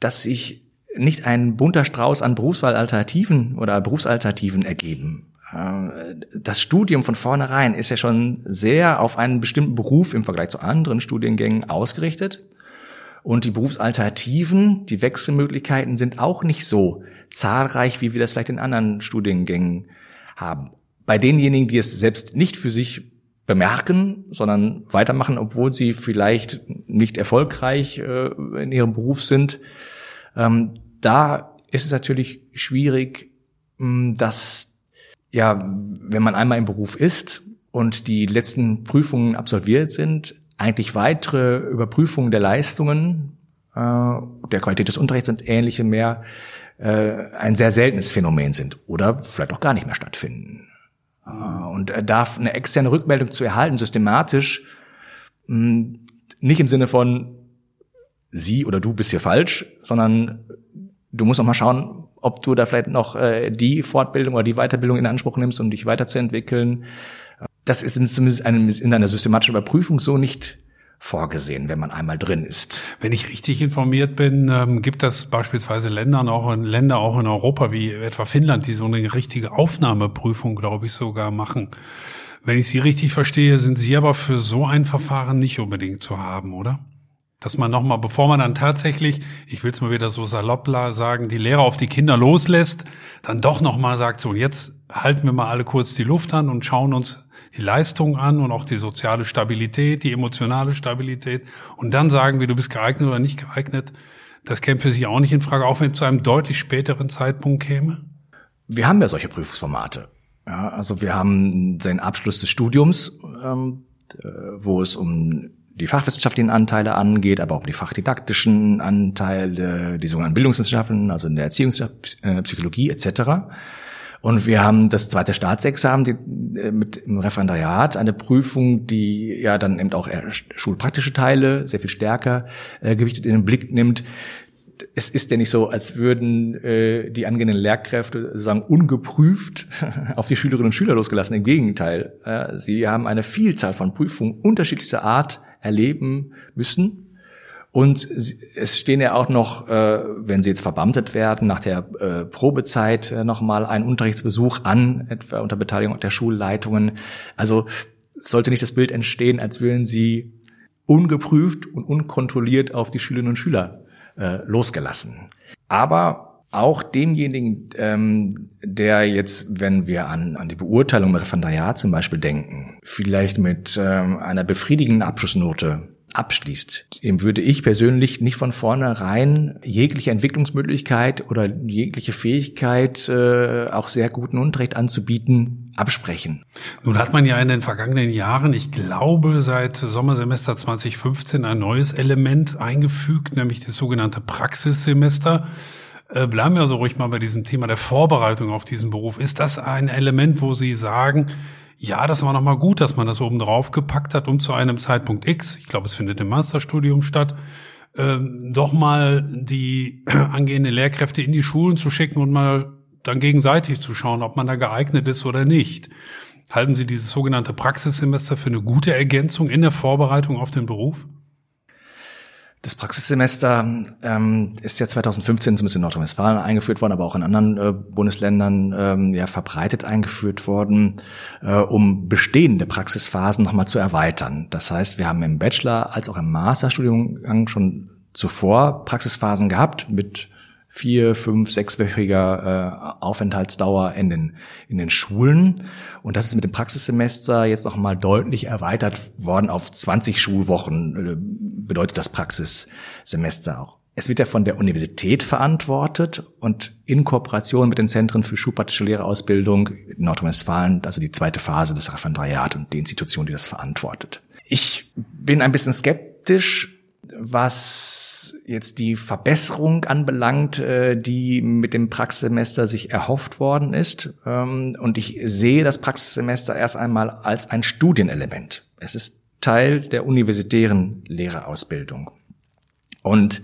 dass sich nicht ein bunter Strauß an Berufswahlalternativen oder Berufsalternativen ergeben, das Studium von vornherein ist ja schon sehr auf einen bestimmten Beruf im Vergleich zu anderen Studiengängen ausgerichtet. Und die Berufsalternativen, die Wechselmöglichkeiten sind auch nicht so zahlreich, wie wir das vielleicht in anderen Studiengängen haben. Bei denjenigen, die es selbst nicht für sich bemerken, sondern weitermachen, obwohl sie vielleicht nicht erfolgreich äh, in ihrem Beruf sind, ähm, da ist es natürlich schwierig, dass ja, wenn man einmal im Beruf ist und die letzten Prüfungen absolviert sind, eigentlich weitere Überprüfungen der Leistungen, äh, der Qualität des Unterrichts und ähnliche mehr äh, ein sehr seltenes Phänomen sind oder vielleicht auch gar nicht mehr stattfinden. Äh, und äh, darf eine externe Rückmeldung zu erhalten, systematisch, mh, hm, nicht im Sinne von sie oder du bist hier falsch, sondern du musst noch mal schauen, ob du da vielleicht noch äh, die Fortbildung oder die Weiterbildung in Anspruch nimmst, um dich weiterzuentwickeln. Das ist zumindest in einer systematischen Überprüfung so nicht vorgesehen, wenn man einmal drin ist. Wenn ich richtig informiert bin, ähm, gibt es beispielsweise Länder auch in Länder auch in Europa wie etwa Finnland, die so eine richtige Aufnahmeprüfung, glaube ich, sogar machen. Wenn ich Sie richtig verstehe, sind Sie aber für so ein Verfahren nicht unbedingt zu haben, oder? Dass man nochmal, bevor man dann tatsächlich, ich will es mal wieder so salopp sagen, die Lehrer auf die Kinder loslässt, dann doch nochmal sagt, so, und jetzt halten wir mal alle kurz die Luft an und schauen uns die Leistung an und auch die soziale Stabilität, die emotionale Stabilität. Und dann sagen wir, du bist geeignet oder nicht geeignet. Das käme für Sie auch nicht in Frage, auch wenn es zu einem deutlich späteren Zeitpunkt käme? Wir haben ja solche Prüfungsformate. Ja, also wir haben den Abschluss des Studiums, ähm, äh, wo es um die fachwissenschaftlichen Anteile angeht, aber auch die fachdidaktischen Anteile, die sogenannten Bildungswissenschaften, also in der Erziehungspsychologie etc. Und wir haben das zweite Staatsexamen die, äh, mit im Referendariat, eine Prüfung, die ja dann eben auch schulpraktische Teile sehr viel stärker äh, gewichtet in den Blick nimmt. Es ist ja nicht so, als würden äh, die angehenden Lehrkräfte sozusagen ungeprüft auf die Schülerinnen und Schüler losgelassen. Im Gegenteil, äh, sie haben eine Vielzahl von Prüfungen unterschiedlichster Art erleben müssen. Und es stehen ja auch noch, äh, wenn sie jetzt verbeamtet werden, nach der äh, Probezeit äh, nochmal ein Unterrichtsbesuch an, etwa unter Beteiligung der Schulleitungen. Also sollte nicht das Bild entstehen, als würden sie ungeprüft und unkontrolliert auf die Schülerinnen und Schüler losgelassen. Aber auch demjenigen, ähm, der jetzt, wenn wir an, an die Beurteilung im Referendariat zum Beispiel denken, vielleicht mit ähm, einer befriedigenden Abschlussnote abschließt, dem würde ich persönlich nicht von vornherein jegliche Entwicklungsmöglichkeit oder jegliche Fähigkeit, äh, auch sehr guten Unterricht anzubieten, absprechen. Nun hat man ja in den vergangenen Jahren, ich glaube seit Sommersemester 2015, ein neues Element eingefügt, nämlich das sogenannte Praxissemester. Äh, bleiben wir also ruhig mal bei diesem Thema der Vorbereitung auf diesen Beruf. Ist das ein Element, wo Sie sagen, ja, das war nochmal gut, dass man das oben drauf gepackt hat, um zu einem Zeitpunkt X, ich glaube, es findet im Masterstudium statt, ähm, doch mal die angehenden Lehrkräfte in die Schulen zu schicken und mal dann gegenseitig zu schauen, ob man da geeignet ist oder nicht. Halten Sie dieses sogenannte Praxissemester für eine gute Ergänzung in der Vorbereitung auf den Beruf? Das Praxissemester ähm, ist ja 2015 zumindest in Nordrhein-Westfalen eingeführt worden, aber auch in anderen äh, Bundesländern ähm, ja verbreitet eingeführt worden, äh, um bestehende Praxisphasen nochmal zu erweitern. Das heißt, wir haben im Bachelor als auch im Masterstudium schon zuvor Praxisphasen gehabt mit vier, fünf, sechswöchiger äh, Aufenthaltsdauer in den, in den Schulen. Und das ist mit dem Praxissemester jetzt noch mal deutlich erweitert worden auf 20 Schulwochen, äh, bedeutet das Praxissemester auch. Es wird ja von der Universität verantwortet und in Kooperation mit den Zentren für schulpraktische Lehrerausbildung in Nordrhein-Westfalen, also die zweite Phase des Referendariat und die Institution, die das verantwortet. Ich bin ein bisschen skeptisch, was jetzt die Verbesserung anbelangt, äh, die mit dem Praxissemester sich erhofft worden ist. Ähm, und ich sehe das Praxissemester erst einmal als ein Studienelement. Es ist Teil der universitären Lehrerausbildung. Und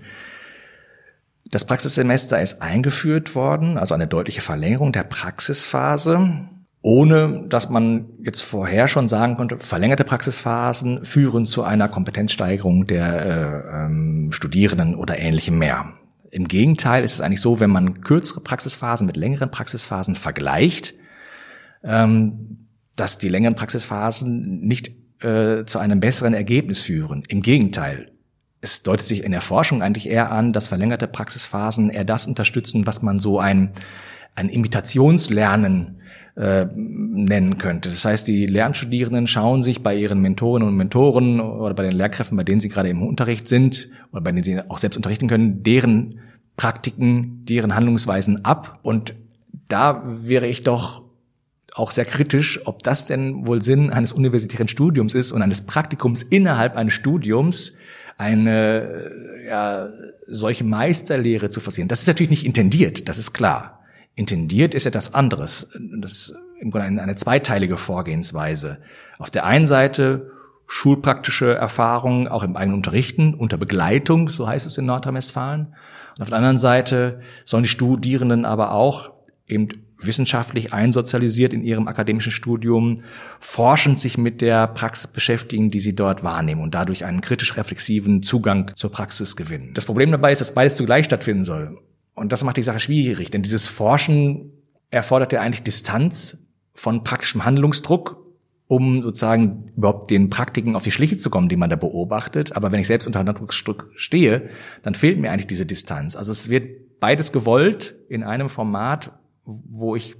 das Praxissemester ist eingeführt worden, also eine deutliche Verlängerung der Praxisphase ohne dass man jetzt vorher schon sagen konnte, verlängerte Praxisphasen führen zu einer Kompetenzsteigerung der äh, ähm, Studierenden oder ähnlichem mehr. Im Gegenteil ist es eigentlich so, wenn man kürzere Praxisphasen mit längeren Praxisphasen vergleicht, ähm, dass die längeren Praxisphasen nicht äh, zu einem besseren Ergebnis führen. Im Gegenteil. Es deutet sich in der Forschung eigentlich eher an, dass verlängerte Praxisphasen eher das unterstützen, was man so ein, ein Imitationslernen äh, nennen könnte. Das heißt, die Lernstudierenden schauen sich bei ihren Mentorinnen und Mentoren oder bei den Lehrkräften, bei denen sie gerade im Unterricht sind oder bei denen sie auch selbst unterrichten können, deren Praktiken, deren Handlungsweisen ab. Und da wäre ich doch auch sehr kritisch, ob das denn wohl Sinn eines universitären Studiums ist und eines Praktikums innerhalb eines Studiums eine ja, solche Meisterlehre zu forcieren. Das ist natürlich nicht intendiert, das ist klar. Intendiert ist etwas anderes. Das ist im Grunde eine, eine zweiteilige Vorgehensweise. Auf der einen Seite schulpraktische Erfahrungen auch im eigenen Unterrichten, unter Begleitung, so heißt es in Nordrhein-Westfalen. Und auf der anderen Seite sollen die Studierenden aber auch eben wissenschaftlich einsozialisiert in ihrem akademischen Studium, forschend sich mit der Praxis beschäftigen, die sie dort wahrnehmen und dadurch einen kritisch reflexiven Zugang zur Praxis gewinnen. Das Problem dabei ist, dass beides zugleich stattfinden soll. Und das macht die Sache schwierig, denn dieses Forschen erfordert ja eigentlich Distanz von praktischem Handlungsdruck, um sozusagen überhaupt den Praktiken auf die Schliche zu kommen, die man da beobachtet. Aber wenn ich selbst unter Handlungsdruck stehe, dann fehlt mir eigentlich diese Distanz. Also es wird beides gewollt in einem Format, wo ich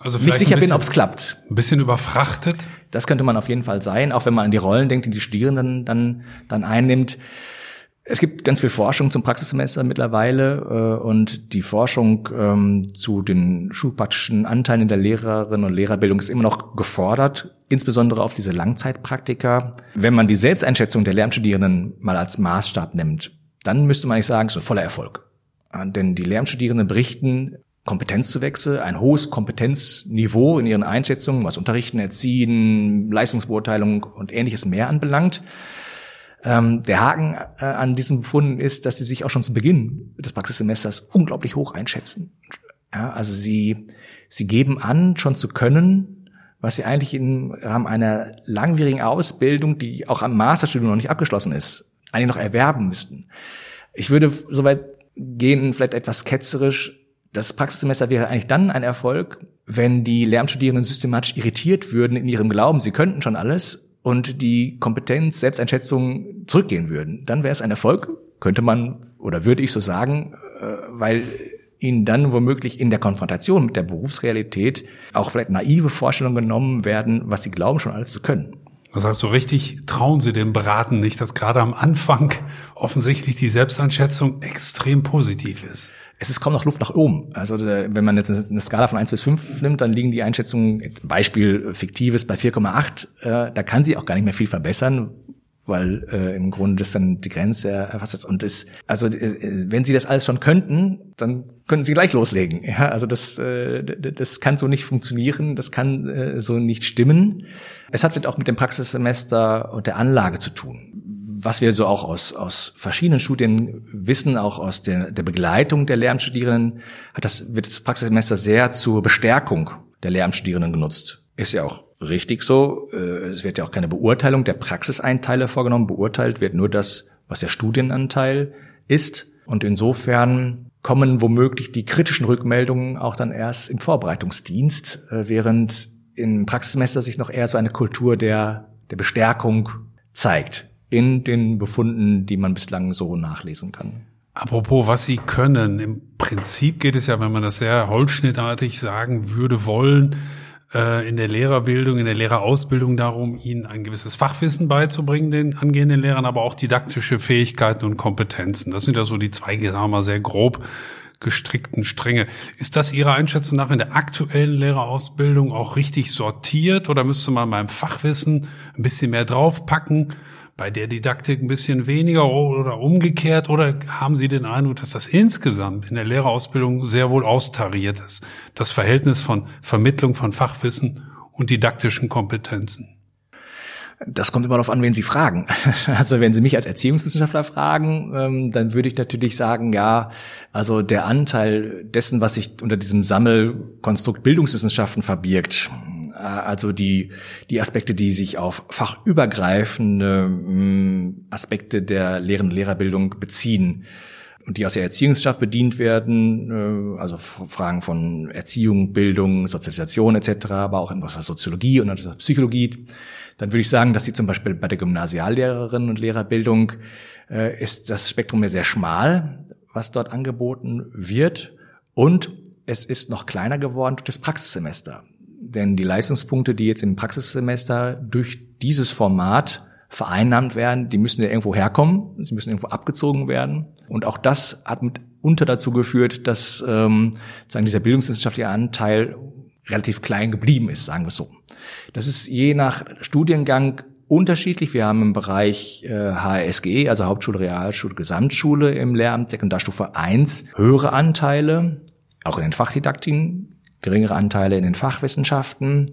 also nicht sicher bisschen, bin, ob es klappt. Ein bisschen überfrachtet? Das könnte man auf jeden Fall sein, auch wenn man an die Rollen denkt, die die Studierenden dann, dann einnimmt. Es gibt ganz viel Forschung zum Praxissemester mittlerweile äh, und die Forschung ähm, zu den schulpraktischen Anteilen in der Lehrerinnen und Lehrerbildung ist immer noch gefordert, insbesondere auf diese Langzeitpraktika. Wenn man die Selbsteinschätzung der Lehramtsstudierenden mal als Maßstab nimmt, dann müsste man nicht sagen, es ist ein voller Erfolg. Äh, denn die Lehramtsstudierenden berichten Kompetenzzuwächse, ein hohes Kompetenzniveau in ihren Einschätzungen, was Unterrichten, Erziehen, Leistungsbeurteilung und ähnliches mehr anbelangt. Ähm, der Haken äh, an diesen Befunden ist, dass sie sich auch schon zu Beginn des Praxissemesters unglaublich hoch einschätzen. Ja, also sie, sie geben an, schon zu können, was sie eigentlich im Rahmen einer langwierigen Ausbildung, die auch am Masterstudium noch nicht abgeschlossen ist, eigentlich noch erwerben müssten. Ich würde soweit gehen, vielleicht etwas ketzerisch, das Praxissemester wäre eigentlich dann ein Erfolg, wenn die Lehramtsstudierenden systematisch irritiert würden in ihrem Glauben, sie könnten schon alles und die Kompetenz, Selbsteinschätzung zurückgehen würden. Dann wäre es ein Erfolg, könnte man oder würde ich so sagen, äh, weil ihnen dann womöglich in der Konfrontation mit der Berufsrealität auch vielleicht naive Vorstellungen genommen werden, was sie glauben schon alles zu können. Das heißt, so richtig trauen Sie dem Beraten nicht, dass gerade am Anfang offensichtlich die Selbsteinschätzung extrem positiv ist. Es ist kaum noch Luft nach oben. Also wenn man jetzt eine Skala von 1 bis 5 nimmt, dann liegen die Einschätzungen, Beispiel fiktives, bei 4,8. Äh, da kann sie auch gar nicht mehr viel verbessern, weil äh, im Grunde das dann die Grenze erfasst ist. Und das, also äh, wenn sie das alles schon könnten, dann könnten sie gleich loslegen. Ja, also das, äh, das kann so nicht funktionieren, das kann äh, so nicht stimmen. Es hat vielleicht auch mit dem Praxissemester und der Anlage zu tun. Was wir so auch aus, aus verschiedenen Studien wissen, auch aus der, der Begleitung der Lehramtsstudierenden, hat das, wird das Praxissemester sehr zur Bestärkung der Lehramtsstudierenden genutzt. Ist ja auch richtig so. Äh, es wird ja auch keine Beurteilung der Praxiseinteile vorgenommen. Beurteilt wird nur das, was der Studienanteil ist. Und insofern kommen womöglich die kritischen Rückmeldungen auch dann erst im Vorbereitungsdienst, äh, während im Praxissemester sich noch eher so eine Kultur der, der Bestärkung zeigt in den Befunden, die man bislang so nachlesen kann. Apropos, was Sie können. Im Prinzip geht es ja, wenn man das sehr holzschnittartig sagen würde wollen, äh, in der Lehrerbildung, in der Lehrerausbildung darum, ihnen ein gewisses Fachwissen beizubringen, den angehenden Lehrern, aber auch didaktische Fähigkeiten und Kompetenzen. Das sind ja so die zwei, sagen sehr grob gestrickten Stränge. Ist das Ihrer Einschätzung nach in der aktuellen Lehrerausbildung auch richtig sortiert oder müsste man beim Fachwissen ein bisschen mehr draufpacken? Bei der Didaktik ein bisschen weniger oder umgekehrt? Oder haben Sie den Eindruck, dass das insgesamt in der Lehrerausbildung sehr wohl austariert ist? Das Verhältnis von Vermittlung von Fachwissen und didaktischen Kompetenzen? Das kommt immer darauf an, wen Sie fragen. Also wenn Sie mich als Erziehungswissenschaftler fragen, ähm, dann würde ich natürlich sagen, ja, also der Anteil dessen, was sich unter diesem Sammelkonstrukt Bildungswissenschaften verbirgt, also die, die Aspekte, die sich auf fachübergreifende mm, Aspekte der Lehren- und Lehrerbildung beziehen und die aus der Erziehungswissenschaft bedient werden, äh, also Fragen von Erziehung, Bildung, Sozialisation etc., aber auch in der Soziologie und der Psychologie, dann würde ich sagen, dass sie zum Beispiel bei der Gymnasiallehrerinnen und Lehrerbildung äh, ist das Spektrum ja sehr schmal, was dort angeboten wird und es ist noch kleiner geworden durch das Praxissemester. Denn die Leistungspunkte, die jetzt im Praxissemester durch dieses Format vereinnahmt werden, die müssen ja irgendwo herkommen, sie müssen irgendwo abgezogen werden. Und auch das hat mitunter dazu geführt, dass ähm, sagen, dieser bildungswissenschaftliche Anteil relativ klein geblieben ist, sagen wir so. Das ist je nach Studiengang unterschiedlich. Wir haben im Bereich äh, HSG, also Hauptschule, Realschule, Gesamtschule im Lehramt Sekundarstufe 1 höhere Anteile, auch in den Fachdidaktiken geringere Anteile in den Fachwissenschaften.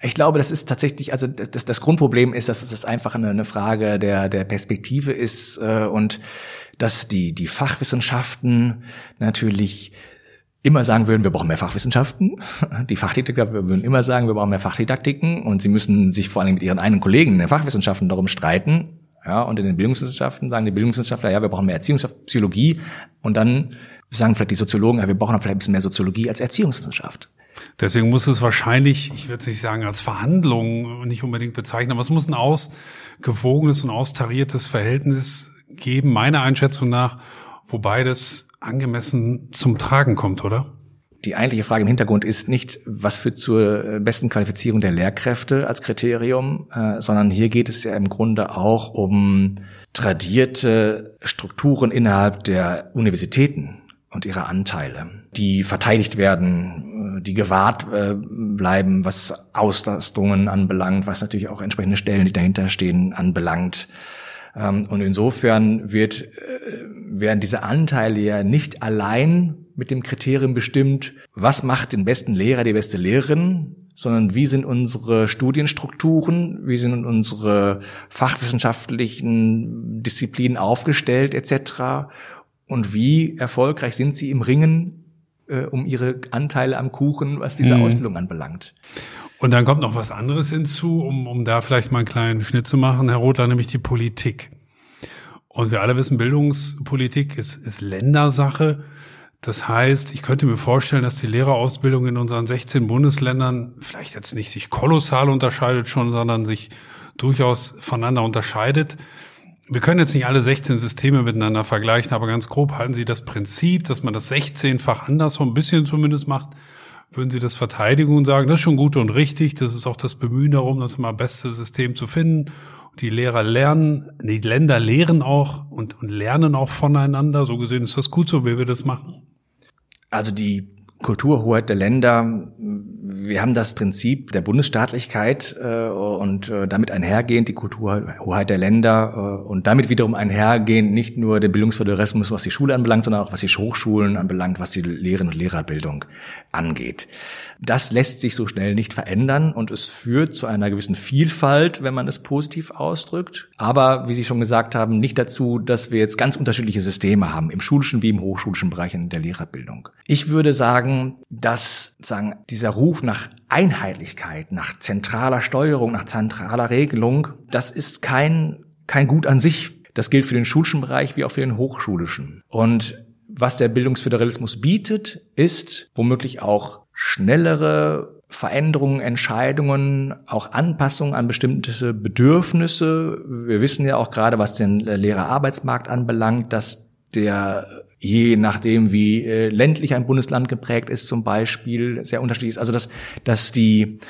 Ich glaube, das ist tatsächlich, also das, das Grundproblem ist, dass es einfach eine, Frage der, der Perspektive ist äh, und dass die, die Fachwissenschaften natürlich immer sagen würden, wir brauchen mehr Fachwissenschaften. Die Fachdidaktiker würden immer sagen, wir brauchen mehr Fachdidaktiken und sie müssen sich vor allem mit ihren eigenen Kollegen in den Fachwissenschaften darum streiten. Ja, und in den Bildungswissenschaften sagen die Bildungswissenschaftler, ja, wir brauchen mehr Erziehungspsychologie und dann sagen vielleicht die Soziologen, ja, wir brauchen vielleicht ein bisschen mehr Soziologie als Erziehungswissenschaft. Deswegen muss es wahrscheinlich, ich würde es nicht sagen als Verhandlung nicht unbedingt bezeichnen, aber es muss ein ausgewogenes und austariertes Verhältnis geben, meiner Einschätzung nach, wobei das angemessen zum Tragen kommt, oder? Die eigentliche Frage im Hintergrund ist nicht, was führt zur besten Qualifizierung der Lehrkräfte als Kriterium, äh, sondern hier geht es ja im Grunde auch um tradierte Strukturen innerhalb der Universitäten und ihre Anteile, die verteidigt werden, äh, die gewahrt äh, bleiben, was Auslastungen anbelangt, was natürlich auch entsprechende Stellen, die dahinter stehen, anbelangt. Ähm, und insofern wird, äh, werden diese Anteile ja nicht allein mit dem Kriterium bestimmt, was macht den besten Lehrer, die beste Lehrerin, sondern wie sind unsere Studienstrukturen, wie sind unsere fachwissenschaftlichen Disziplinen aufgestellt etc und wie erfolgreich sind sie im Ringen äh, um ihre Anteile am Kuchen, was diese mhm. Ausbildung anbelangt. Und dann kommt noch was anderes hinzu, um, um da vielleicht mal einen kleinen Schnitt zu machen, Herr Rothler, nämlich die Politik. Und wir alle wissen, Bildungspolitik ist, ist Ländersache. Das heißt, ich könnte mir vorstellen, dass die Lehrerausbildung in unseren 16 Bundesländern vielleicht jetzt nicht sich kolossal unterscheidet schon, sondern sich durchaus voneinander unterscheidet. Wir können jetzt nicht alle 16 Systeme miteinander vergleichen, aber ganz grob halten Sie das Prinzip, dass man das 16-fach anders so ein bisschen zumindest macht, würden Sie das verteidigen und sagen, das ist schon gut und richtig, das ist auch das Bemühen darum, das immer beste System zu finden die Lehrer lernen, die Länder lehren auch und, und lernen auch voneinander. So gesehen ist das gut so, wie wir das machen. Also die Kulturhoheit der Länder, wir haben das Prinzip der Bundesstaatlichkeit äh, und äh, damit einhergehend die Kulturhoheit der Länder äh, und damit wiederum einhergehend nicht nur den Bildungsföderalismus, was die Schule anbelangt, sondern auch was die Hochschulen anbelangt, was die Lehren- und Lehrerbildung angeht. Das lässt sich so schnell nicht verändern und es führt zu einer gewissen Vielfalt, wenn man es positiv ausdrückt. Aber, wie Sie schon gesagt haben, nicht dazu, dass wir jetzt ganz unterschiedliche Systeme haben, im schulischen wie im hochschulischen Bereich in der Lehrerbildung. Ich würde sagen, dass sagen, dieser Ruf nach Einheitlichkeit, nach zentraler Steuerung, nach zentraler Regelung, das ist kein, kein Gut an sich. Das gilt für den schulischen Bereich wie auch für den hochschulischen. Und was der Bildungsföderalismus bietet, ist womöglich auch schnellere Veränderungen, Entscheidungen, auch Anpassungen an bestimmte Bedürfnisse. Wir wissen ja auch gerade, was den Lehrerarbeitsmarkt anbelangt, dass der je nachdem, wie äh, ländlich ein Bundesland geprägt ist, zum Beispiel, sehr unterschiedlich ist. Also dass, dass die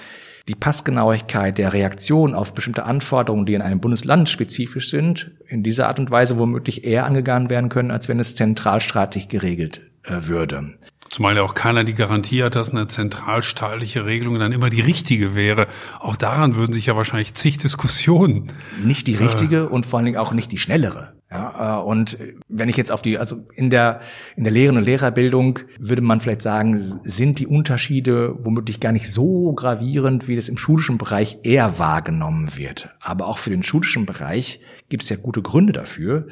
die Passgenauigkeit der Reaktion auf bestimmte Anforderungen, die in einem Bundesland spezifisch sind, in dieser Art und Weise womöglich eher angegangen werden können, als wenn es zentralstaatlich geregelt äh, würde. Zumal ja auch keiner die Garantie hat, dass eine zentralstaatliche Regelung dann immer die richtige wäre. Auch daran würden sich ja wahrscheinlich zig Diskussionen. Nicht die richtige äh, und vor allen Dingen auch nicht die schnellere. Ja, äh, und wenn ich jetzt auf die, also in der, in der Lehren- und Lehrerbildung würde man vielleicht sagen, sind die Unterschiede womöglich gar nicht so gravierend, wie das im schulischen Bereich eher wahrgenommen wird. Aber auch für den schulischen Bereich gibt es ja gute Gründe dafür,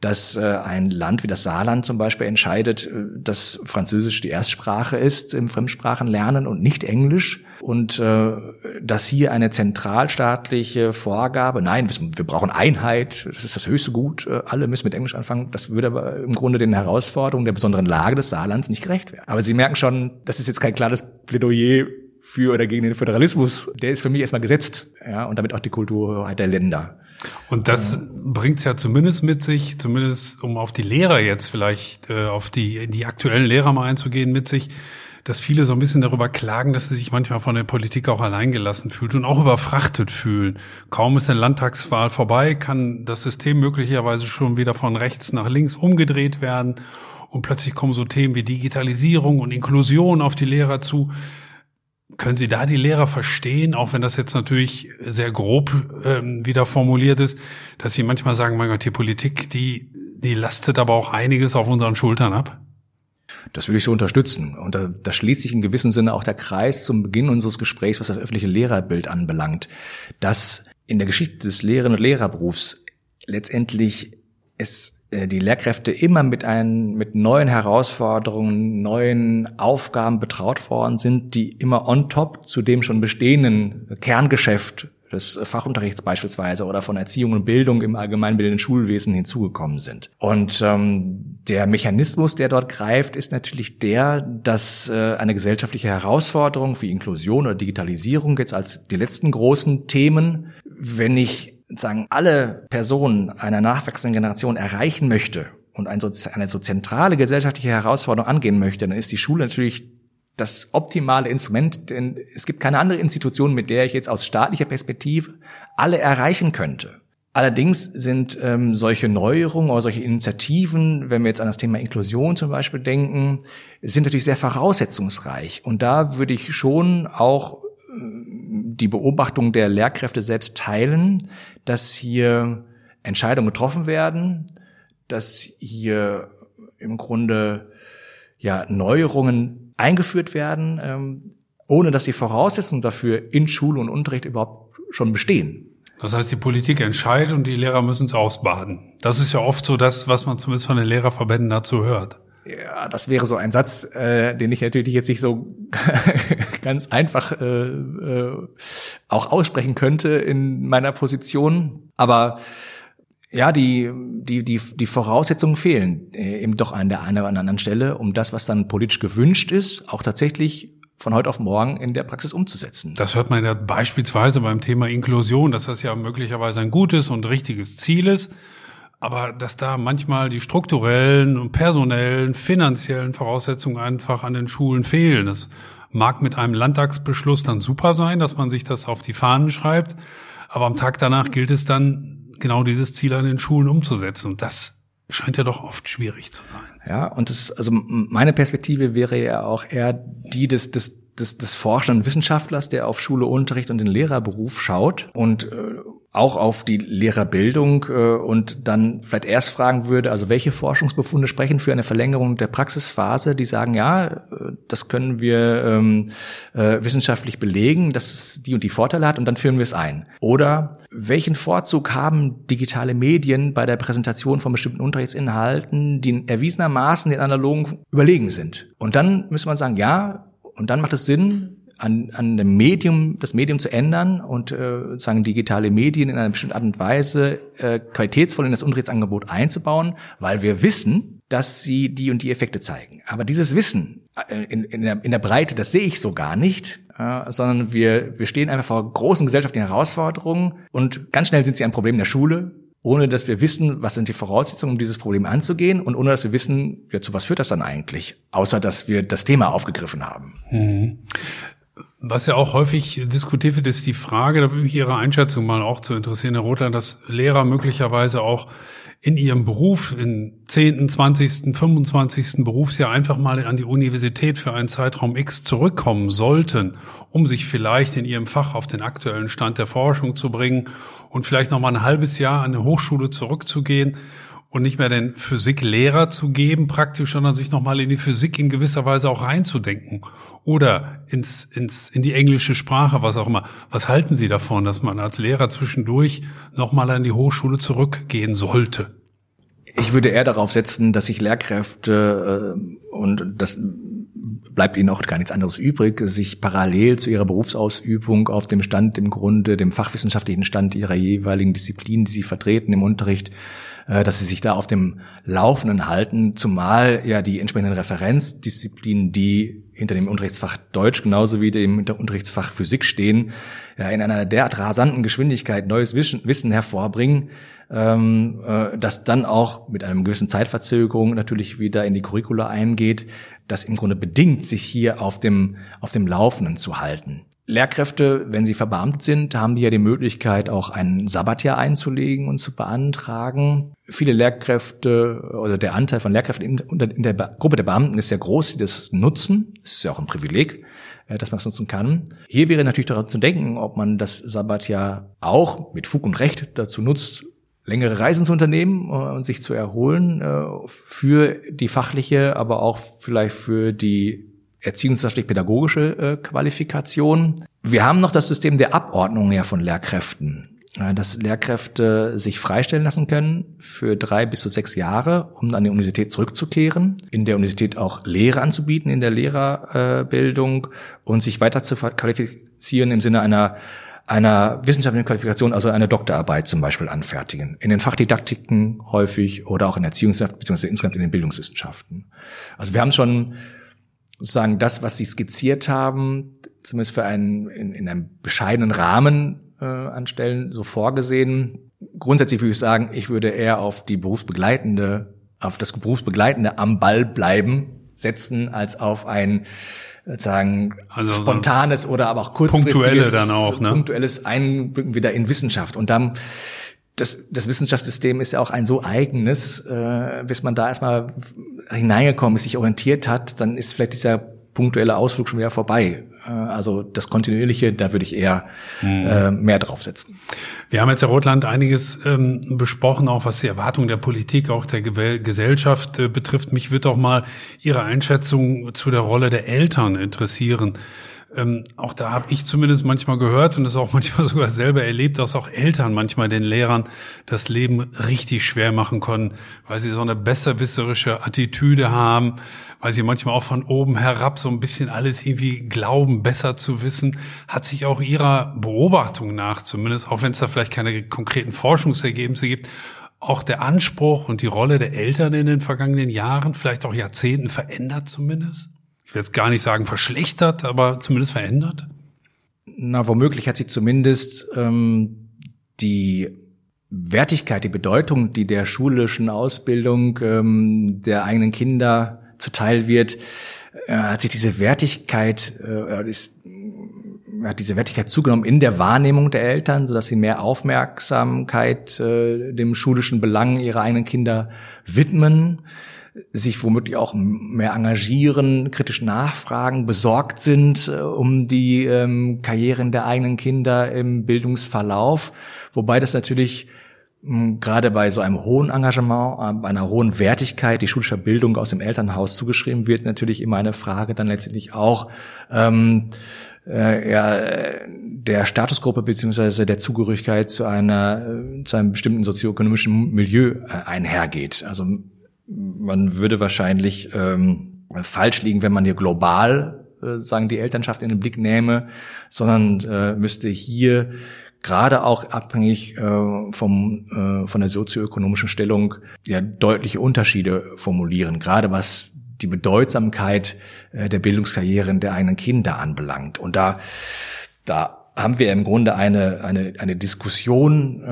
dass äh, ein Land wie das Saarland zum Beispiel entscheidet, äh, dass Französisch die Erstsprache ist im Fremdsprachenlernen und nicht Englisch und äh, dass hier eine zentralstaatliche Vorgabe, nein, wir brauchen Einheit, das ist das höchste Gut, äh, alle müssen mit Englisch anfangen, das würde aber im Grunde den Herausforderungen der besonderen Lage des Saarlands nicht gerecht werden. Aber Sie merken schon, das ist jetzt kein klares Plädoyer für oder gegen den Föderalismus, der ist für mich erstmal gesetzt, ja, und damit auch die Kultur der Länder. Und das äh, bringt es ja zumindest mit sich, zumindest um auf die Lehrer jetzt vielleicht, äh, auf die, die aktuellen Lehrer mal einzugehen, mit sich, dass viele so ein bisschen darüber klagen, dass sie sich manchmal von der Politik auch alleingelassen fühlt und auch überfrachtet fühlen. Kaum ist eine Landtagswahl vorbei, kann das System möglicherweise schon wieder von rechts nach links umgedreht werden und plötzlich kommen so Themen wie Digitalisierung und Inklusion auf die Lehrer zu. Können Sie da die Lehrer verstehen, auch wenn das jetzt natürlich sehr grob ähm, wieder formuliert ist, dass Sie manchmal sagen, mein Gott, die Politik, die, die lastet aber auch einiges auf unseren Schultern ab? Das will ich so unterstützen. Und da, da schließt sich in gewissem Sinne auch der Kreis zum Beginn unseres Gesprächs, was das öffentliche Lehrerbild anbelangt, dass in der Geschichte des Lehrern und Lehrerberufs letztendlich es die Lehrkräfte immer mit ein, mit neuen Herausforderungen, neuen Aufgaben betraut worden sind, die immer on top zu dem schon bestehenden Kerngeschäft des Fachunterrichts beispielsweise oder von Erziehung und Bildung im allgemeinbildenden Schulwesen hinzugekommen sind. Und ähm, der Mechanismus, der dort greift, ist natürlich der, dass äh, eine gesellschaftliche Herausforderung wie Inklusion oder Digitalisierung jetzt als die letzten großen Themen, wenn ich sagen, alle Personen einer nachwachsenden Generation erreichen möchte und eine so zentrale gesellschaftliche Herausforderung angehen möchte, dann ist die Schule natürlich das optimale Instrument, denn es gibt keine andere Institution, mit der ich jetzt aus staatlicher Perspektive alle erreichen könnte. Allerdings sind ähm, solche Neuerungen oder solche Initiativen, wenn wir jetzt an das Thema Inklusion zum Beispiel denken, sind natürlich sehr voraussetzungsreich. Und da würde ich schon auch die Beobachtung der Lehrkräfte selbst teilen, dass hier Entscheidungen getroffen werden, dass hier im Grunde ja Neuerungen eingeführt werden, ähm, ohne dass die Voraussetzungen dafür in Schule und Unterricht überhaupt schon bestehen. Das heißt, die Politik entscheidet und die Lehrer müssen es ausbaden. Das ist ja oft so das, was man zumindest von den Lehrerverbänden dazu hört. Ja, das wäre so ein Satz, äh, den ich natürlich jetzt nicht so ganz einfach äh, äh, auch aussprechen könnte in meiner Position. Aber ja, die, die, die, die Voraussetzungen fehlen äh, eben doch an der einen oder anderen Stelle, um das, was dann politisch gewünscht ist, auch tatsächlich von heute auf morgen in der Praxis umzusetzen. Das hört man ja beispielsweise beim Thema Inklusion, dass das ja möglicherweise ein gutes und richtiges Ziel ist, aber dass da manchmal die strukturellen und personellen, finanziellen Voraussetzungen einfach an den Schulen fehlen. Das mag mit einem Landtagsbeschluss dann super sein, dass man sich das auf die Fahnen schreibt, aber am Tag danach gilt es dann, genau dieses Ziel an den Schulen umzusetzen. Und das scheint ja doch oft schwierig zu sein. Ja, und das, also meine Perspektive wäre ja auch eher die des, des des, des forschenden Wissenschaftlers, der auf Schule, Unterricht und den Lehrerberuf schaut und äh, auch auf die Lehrerbildung äh, und dann vielleicht erst fragen würde, also welche Forschungsbefunde sprechen für eine Verlängerung der Praxisphase, die sagen, ja, äh, das können wir ähm, äh, wissenschaftlich belegen, dass es die und die Vorteile hat und dann führen wir es ein. Oder welchen Vorzug haben digitale Medien bei der Präsentation von bestimmten Unterrichtsinhalten, die erwiesenermaßen den analogen überlegen sind? Und dann müsste man sagen, ja, und dann macht es Sinn, an, an dem Medium, das Medium zu ändern und äh, sozusagen digitale Medien in einer bestimmten Art und Weise äh, qualitätsvoll in das Unterrichtsangebot einzubauen, weil wir wissen, dass sie die und die Effekte zeigen. Aber dieses Wissen äh, in, in, der, in der Breite, das sehe ich so gar nicht, äh, sondern wir, wir stehen einfach vor großen gesellschaftlichen Herausforderungen und ganz schnell sind sie ein Problem der Schule, ohne dass wir wissen, was sind die Voraussetzungen, um dieses Problem anzugehen und ohne dass wir wissen, ja, zu was führt das dann eigentlich, außer dass wir das Thema aufgegriffen haben. Mhm. Was ja auch häufig diskutiert wird, ist die Frage, da würde mich Ihre Einschätzung mal auch zu interessieren, Herr Rother, dass Lehrer möglicherweise auch in ihrem Beruf, in 10., 20., 25. Berufsjahr einfach mal an die Universität für einen Zeitraum X zurückkommen sollten, um sich vielleicht in ihrem Fach auf den aktuellen Stand der Forschung zu bringen und vielleicht noch mal ein halbes Jahr an eine Hochschule zurückzugehen und nicht mehr den Physiklehrer zu geben praktisch, sondern sich nochmal in die Physik in gewisser Weise auch reinzudenken oder ins, ins, in die englische Sprache, was auch immer. Was halten Sie davon, dass man als Lehrer zwischendurch nochmal an die Hochschule zurückgehen sollte? Ich würde eher darauf setzen, dass sich Lehrkräfte äh, und das bleibt ihnen auch gar nichts anderes übrig, sich parallel zu ihrer Berufsausübung auf dem Stand im Grunde, dem fachwissenschaftlichen Stand ihrer jeweiligen Disziplin, die sie vertreten im Unterricht, dass sie sich da auf dem Laufenden halten, zumal ja die entsprechenden Referenzdisziplinen, die hinter dem Unterrichtsfach Deutsch genauso wie dem Unterrichtsfach Physik stehen, ja, in einer derart rasanten Geschwindigkeit neues Wissen, Wissen hervorbringen, ähm, äh, das dann auch mit einem gewissen Zeitverzögerung natürlich wieder in die Curricula eingeht, das im Grunde bedingt, sich hier auf dem, auf dem Laufenden zu halten. Lehrkräfte, wenn sie verbeamtet sind, haben die ja die Möglichkeit, auch ein Sabbatjahr einzulegen und zu beantragen. Viele Lehrkräfte oder der Anteil von Lehrkräften in, der Gruppe der Beamten ist sehr groß, die das nutzen. Das ist ja auch ein Privileg, äh, dass man es nutzen kann. Hier wäre natürlich daran zu denken, ob man das Sabbatjahr auch mit Fug und Recht dazu nutzt, längere Reisen zu unternehmen äh, und sich zu erholen äh, für die fachliche, aber auch vielleicht für die erziehungswissenschaftlich-pädagogische äh, Qualifikation. Wir haben noch das System der Abordnung ja von Lehrkräften dass Lehrkräfte sich freistellen lassen können für drei bis zu sechs Jahre, um an die Universität zurückzukehren, in der Universität auch Lehre anzubieten in der Lehrerbildung und sich weiter zu qualifizieren im Sinne einer einer wissenschaftlichen Qualifikation, also eine Doktorarbeit zum Beispiel anfertigen. In den Fachdidaktiken häufig oder auch in Erziehungswissenschaften beziehungsweise insgesamt in den Bildungswissenschaften. Also wir haben schon sozusagen das, was Sie skizziert haben, zumindest für einen in, in einem bescheidenen Rahmen äh, anstellen, so vorgesehen. Grundsätzlich würde ich sagen, ich würde eher auf die berufsbegleitende, auf das berufsbegleitende am Ball bleiben setzen, als auf ein sagen also spontanes oder aber auch kurzfristiges dann auch, ne? punktuelles Einblicken wieder in Wissenschaft und dann das, das Wissenschaftssystem ist ja auch ein so eigenes, äh, bis man da erstmal hineingekommen ist, sich orientiert hat, dann ist vielleicht dieser punktuelle Ausflug schon wieder vorbei. Äh, also das Kontinuierliche, da würde ich eher mhm. äh, mehr draufsetzen. Wir haben jetzt, Herr Rotland, einiges ähm, besprochen, auch was die Erwartung der Politik, auch der Ge Gesellschaft äh, betrifft. Mich würde auch mal Ihre Einschätzung zu der Rolle der Eltern interessieren. Ähm, auch da habe ich zumindest manchmal gehört und das auch manchmal sogar selber erlebt, dass auch Eltern manchmal den Lehrern das Leben richtig schwer machen können, weil sie so eine besserwisserische Attitüde haben, weil sie manchmal auch von oben herab so ein bisschen alles irgendwie glauben, besser zu wissen. Hat sich auch ihrer Beobachtung nach zumindest, auch wenn es da vielleicht keine konkreten Forschungsergebnisse gibt, auch der Anspruch und die Rolle der Eltern in den vergangenen Jahren, vielleicht auch Jahrzehnten verändert zumindest? Ich will jetzt gar nicht sagen verschlechtert, aber zumindest verändert? Na, womöglich hat sich zumindest ähm, die Wertigkeit, die Bedeutung, die der schulischen Ausbildung ähm, der eigenen Kinder zuteil wird, äh, hat sich diese Wertigkeit, äh, ist, hat diese Wertigkeit zugenommen in der Wahrnehmung der Eltern, so dass sie mehr Aufmerksamkeit äh, dem schulischen Belang ihrer eigenen Kinder widmen sich womöglich auch mehr engagieren, kritisch nachfragen, besorgt sind äh, um die ähm, Karrieren der eigenen Kinder im Bildungsverlauf, wobei das natürlich gerade bei so einem hohen Engagement, äh, einer hohen Wertigkeit, die schulische Bildung aus dem Elternhaus zugeschrieben wird, natürlich immer eine Frage dann letztendlich auch ähm, äh, ja, der Statusgruppe beziehungsweise der Zugehörigkeit zu einer äh, zu einem bestimmten sozioökonomischen Milieu einhergeht. Also man würde wahrscheinlich ähm, falsch liegen, wenn man hier global äh, sagen die Elternschaft in den Blick nähme, sondern äh, müsste hier gerade auch abhängig äh, vom, äh, von der sozioökonomischen Stellung ja deutliche Unterschiede formulieren, gerade was die Bedeutsamkeit äh, der Bildungskarrieren der eigenen Kinder anbelangt. Und da, da haben wir im Grunde eine, eine, eine Diskussion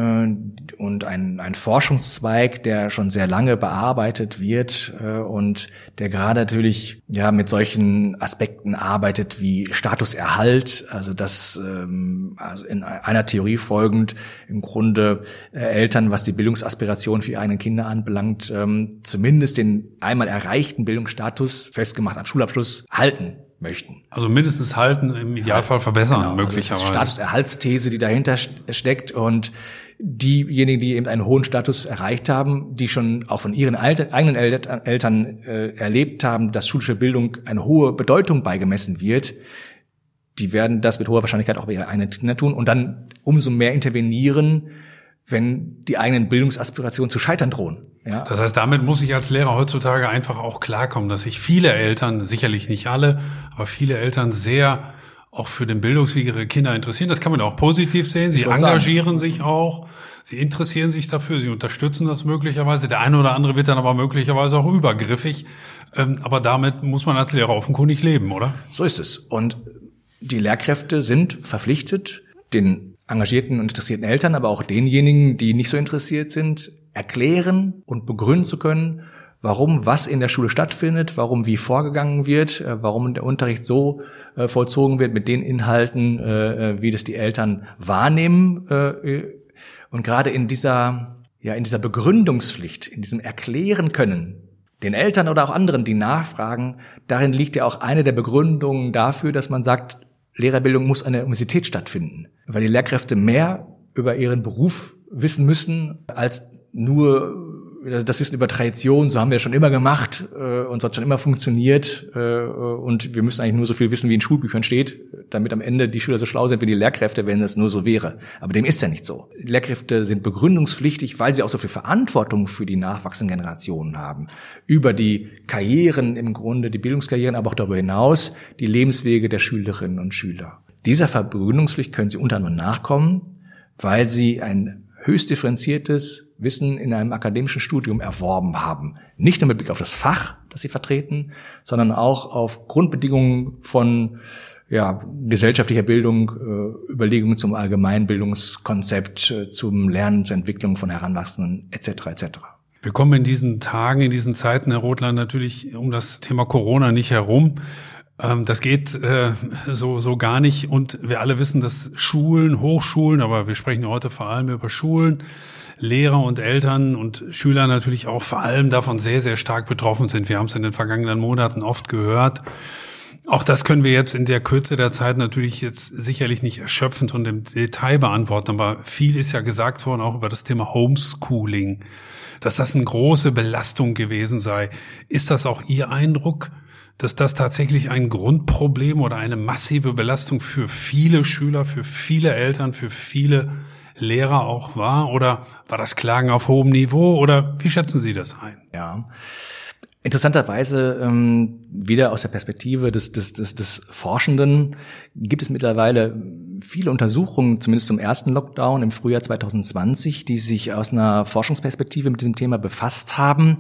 äh, und ein, ein Forschungszweig, der schon sehr lange bearbeitet wird äh, und der gerade natürlich ja mit solchen Aspekten arbeitet wie Statuserhalt, also dass ähm, also in einer Theorie folgend im Grunde äh, Eltern, was die Bildungsaspiration für ihre eigenen Kinder anbelangt, ähm, zumindest den einmal erreichten Bildungsstatus festgemacht am Schulabschluss halten möchten. Also mindestens halten, im Idealfall verbessern, genau, möglicherweise. Also das ist Statuserhaltsthese, die dahinter steckt und diejenigen, die eben einen hohen Status erreicht haben, die schon auch von ihren eigenen Eltern äh, erlebt haben, dass schulische Bildung eine hohe Bedeutung beigemessen wird, die werden das mit hoher Wahrscheinlichkeit auch bei ihren eigenen Kindern tun und dann umso mehr intervenieren, wenn die eigenen Bildungsaspirationen zu scheitern drohen. Ja. Das heißt, damit muss ich als Lehrer heutzutage einfach auch klarkommen, dass sich viele Eltern, sicherlich nicht alle, aber viele Eltern sehr auch für den Bildungsweg ihrer Kinder interessieren. Das kann man auch positiv sehen. Sie engagieren sagen. sich auch, sie interessieren sich dafür, sie unterstützen das möglicherweise. Der eine oder andere wird dann aber möglicherweise auch übergriffig. Ähm, aber damit muss man als Lehrer offenkundig leben, oder? So ist es. Und die Lehrkräfte sind verpflichtet, den engagierten und interessierten Eltern, aber auch denjenigen, die nicht so interessiert sind, erklären und begründen zu können, warum was in der Schule stattfindet, warum wie vorgegangen wird, äh, warum der Unterricht so äh, vollzogen wird mit den Inhalten, äh, wie das die Eltern wahrnehmen. und gerade in dieser, ja, in dieser Begründungspflicht, in diesem Erklären können, den Eltern oder auch anderen, die nachfragen, darin liegt ja auch eine der Begründungen dafür, dass man sagt, Lehrerbildung muss an der Universität stattfinden, weil die Lehrkräfte mehr über ihren Beruf wissen müssen als nur das Wissen über Tradition, so haben wir schon immer gemacht äh, und so hat schon immer funktioniert äh, und wir müssen eigentlich nur so viel wissen, wie in Schulbüchern steht, damit am Ende die Schüler so schlau sind wie die Lehrkräfte, wenn es nur so wäre. Aber dem ist ja nicht so. Lehrkräfte sind begründungspflichtig, weil sie auch so viel Verantwortung für die nachwachsenden Generationen haben. Über die Karrieren im Grunde, die Bildungskarrieren, aber auch darüber hinaus die Lebenswege der Schülerinnen und Schüler. Dieser Verbegründungspflicht können sie unter anderem nachkommen, weil sie ein höchst differenziertes Wissen in einem akademischen Studium erworben haben. Nicht nur mit Blick auf das Fach, das sie vertreten, sondern auch auf Grundbedingungen von ja, gesellschaftlicher Bildung, äh, Überlegungen zum Allgemeinbildungskonzept, äh, zum Lernen, zur Entwicklung von Heranwachsenden etc. etc. Wir kommen in diesen Tagen, in diesen Zeiten, Herr Rothland, natürlich um das Thema Corona nicht herum. Ähm, das geht äh, so, so gar nicht. Und wir alle wissen, dass Schulen, Hochschulen, aber wir sprechen heute vor allem über Schulen, Lehrer und Eltern und Schüler natürlich auch vor allem davon sehr, sehr stark betroffen sind. Wir haben es in den vergangenen Monaten oft gehört. Auch das können wir jetzt in der Kürze der Zeit natürlich jetzt sicherlich nicht erschöpfend und im Detail beantworten, aber viel ist ja gesagt worden auch über das Thema Homeschooling, dass das eine große Belastung gewesen sei. Ist das auch Ihr Eindruck? dass das tatsächlich ein Grundproblem oder eine massive Belastung für viele Schüler, für viele Eltern, für viele Lehrer auch war? Oder war das Klagen auf hohem Niveau? Oder wie schätzen Sie das ein? Ja. Interessanterweise ähm, wieder aus der Perspektive des, des, des, des Forschenden gibt es mittlerweile viele Untersuchungen, zumindest zum ersten Lockdown im Frühjahr 2020, die sich aus einer Forschungsperspektive mit diesem Thema befasst haben.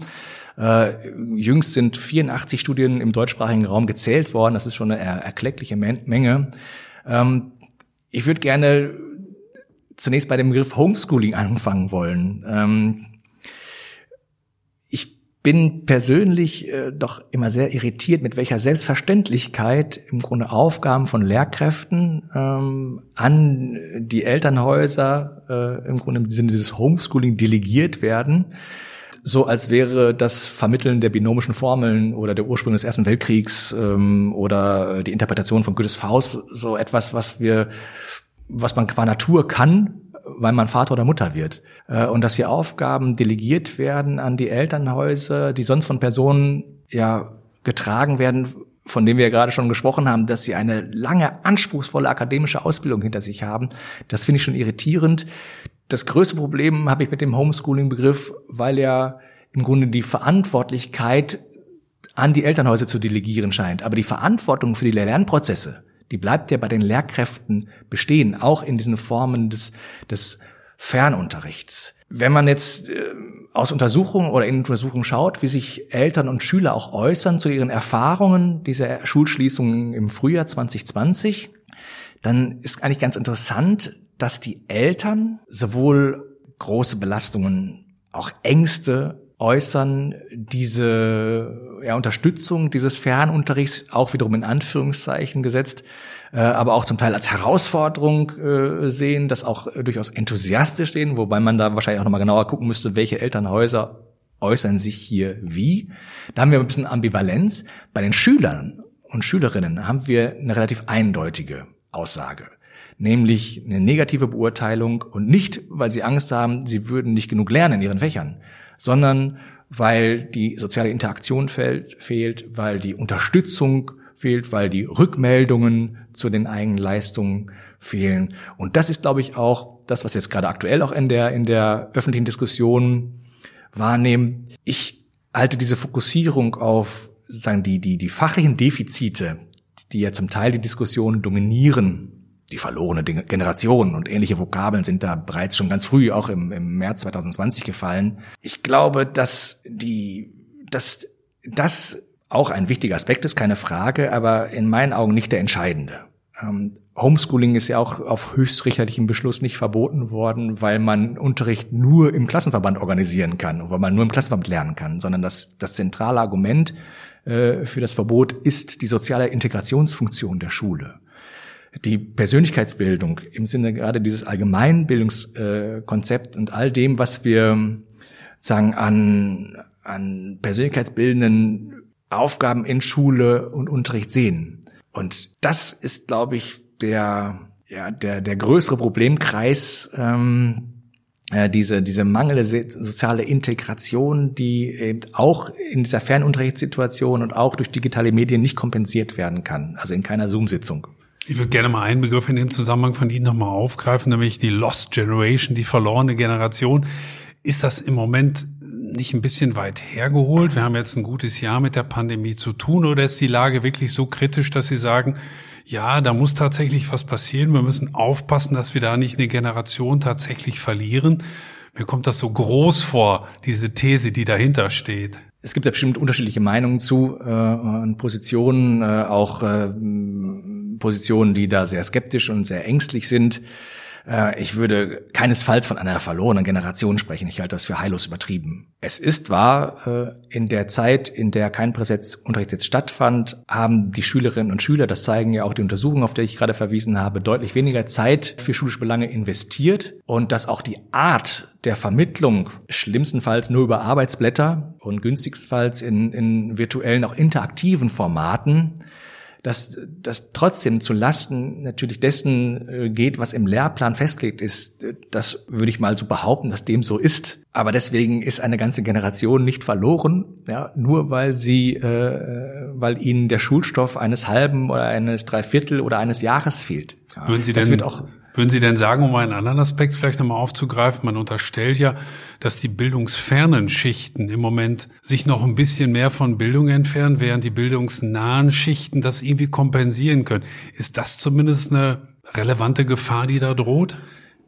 Äh, jüngst sind 84 Studien im deutschsprachigen Raum gezählt worden. Das ist schon eine erkleckliche Menge. Ähm, ich würde gerne zunächst bei dem Begriff Homeschooling anfangen wollen. Ähm, ich bin persönlich äh, doch immer sehr irritiert, mit welcher Selbstverständlichkeit im Grunde Aufgaben von Lehrkräften ähm, an die Elternhäuser äh, im Grunde im Sinne dieses Homeschooling delegiert werden so als wäre das Vermitteln der binomischen Formeln oder der Ursprung des Ersten Weltkriegs ähm, oder die Interpretation von Goethes Faust so etwas, was wir, was man qua Natur kann, weil man Vater oder Mutter wird. Äh, und dass hier Aufgaben delegiert werden an die Elternhäuser, die sonst von Personen ja getragen werden, von denen wir ja gerade schon gesprochen haben, dass sie eine lange, anspruchsvolle akademische Ausbildung hinter sich haben. Das finde ich schon irritierend. Das größte Problem habe ich mit dem Homeschooling-Begriff, weil ja im Grunde die Verantwortlichkeit an die Elternhäuser zu delegieren scheint. Aber die Verantwortung für die Lernprozesse, die bleibt ja bei den Lehrkräften bestehen, auch in diesen Formen des, des Fernunterrichts. Wenn man jetzt äh, aus Untersuchungen oder in Untersuchungen schaut, wie sich Eltern und Schüler auch äußern zu ihren Erfahrungen dieser Schulschließungen im Frühjahr 2020, dann ist eigentlich ganz interessant, dass die Eltern sowohl große Belastungen, auch Ängste äußern, diese ja, Unterstützung dieses Fernunterrichts auch wiederum in Anführungszeichen gesetzt, äh, aber auch zum Teil als Herausforderung äh, sehen, das auch äh, durchaus enthusiastisch sehen, wobei man da wahrscheinlich auch nochmal genauer gucken müsste, welche Elternhäuser äußern sich hier wie. Da haben wir ein bisschen Ambivalenz. Bei den Schülern und Schülerinnen haben wir eine relativ eindeutige Aussage nämlich eine negative Beurteilung und nicht, weil sie Angst haben, sie würden nicht genug lernen in ihren Fächern, sondern weil die soziale Interaktion fehlt, fehlt, weil die Unterstützung fehlt, weil die Rückmeldungen zu den eigenen Leistungen fehlen. Und das ist, glaube ich, auch das, was wir jetzt gerade aktuell auch in der, in der öffentlichen Diskussion wahrnehmen. Ich halte diese Fokussierung auf sozusagen die, die, die fachlichen Defizite, die ja zum Teil die Diskussion dominieren, die verlorene Generation und ähnliche Vokabeln sind da bereits schon ganz früh, auch im, im März 2020 gefallen. Ich glaube, dass die, dass das auch ein wichtiger Aspekt ist, keine Frage, aber in meinen Augen nicht der entscheidende. Ähm, Homeschooling ist ja auch auf höchstrichterlichem Beschluss nicht verboten worden, weil man Unterricht nur im Klassenverband organisieren kann, weil man nur im Klassenverband lernen kann, sondern das, das zentrale Argument äh, für das Verbot ist die soziale Integrationsfunktion der Schule die Persönlichkeitsbildung im Sinne gerade dieses Allgemeinbildungskonzept und all dem, was wir sagen an, an persönlichkeitsbildenden Aufgaben in Schule und Unterricht sehen. Und das ist, glaube ich, der, ja, der, der größere Problemkreis, ähm, äh, diese, diese mangelnde soziale Integration, die eben auch in dieser Fernunterrichtssituation und auch durch digitale Medien nicht kompensiert werden kann, also in keiner Zoom-Sitzung. Ich würde gerne mal einen Begriff in dem Zusammenhang von Ihnen nochmal aufgreifen, nämlich die Lost Generation, die verlorene Generation. Ist das im Moment nicht ein bisschen weit hergeholt? Wir haben jetzt ein gutes Jahr mit der Pandemie zu tun oder ist die Lage wirklich so kritisch, dass Sie sagen, ja, da muss tatsächlich was passieren. Wir müssen aufpassen, dass wir da nicht eine Generation tatsächlich verlieren. Mir kommt das so groß vor, diese These, die dahinter steht. Es gibt ja bestimmt unterschiedliche Meinungen zu äh, und Positionen, äh, auch äh, Positionen, die da sehr skeptisch und sehr ängstlich sind. Äh, ich würde keinesfalls von einer verlorenen Generation sprechen. Ich halte das für heillos übertrieben. Es ist wahr, äh, in der Zeit, in der kein Präsenzunterricht jetzt stattfand, haben die Schülerinnen und Schüler, das zeigen ja auch die Untersuchungen, auf die ich gerade verwiesen habe, deutlich weniger Zeit für schulische Belange investiert und dass auch die Art der Vermittlung schlimmstenfalls nur über Arbeitsblätter und günstigstenfalls in, in virtuellen, auch interaktiven Formaten dass das trotzdem zu Lasten natürlich dessen äh, geht, was im Lehrplan festgelegt ist, das würde ich mal so behaupten, dass dem so ist. Aber deswegen ist eine ganze Generation nicht verloren, ja, nur weil sie, äh, weil ihnen der Schulstoff eines halben oder eines Dreiviertel oder eines Jahres fehlt. Ja, Würden Sie denn, das wird auch würden Sie denn sagen, um einen anderen Aspekt vielleicht nochmal aufzugreifen, man unterstellt ja, dass die bildungsfernen Schichten im Moment sich noch ein bisschen mehr von Bildung entfernen, während die bildungsnahen Schichten das irgendwie kompensieren können. Ist das zumindest eine relevante Gefahr, die da droht?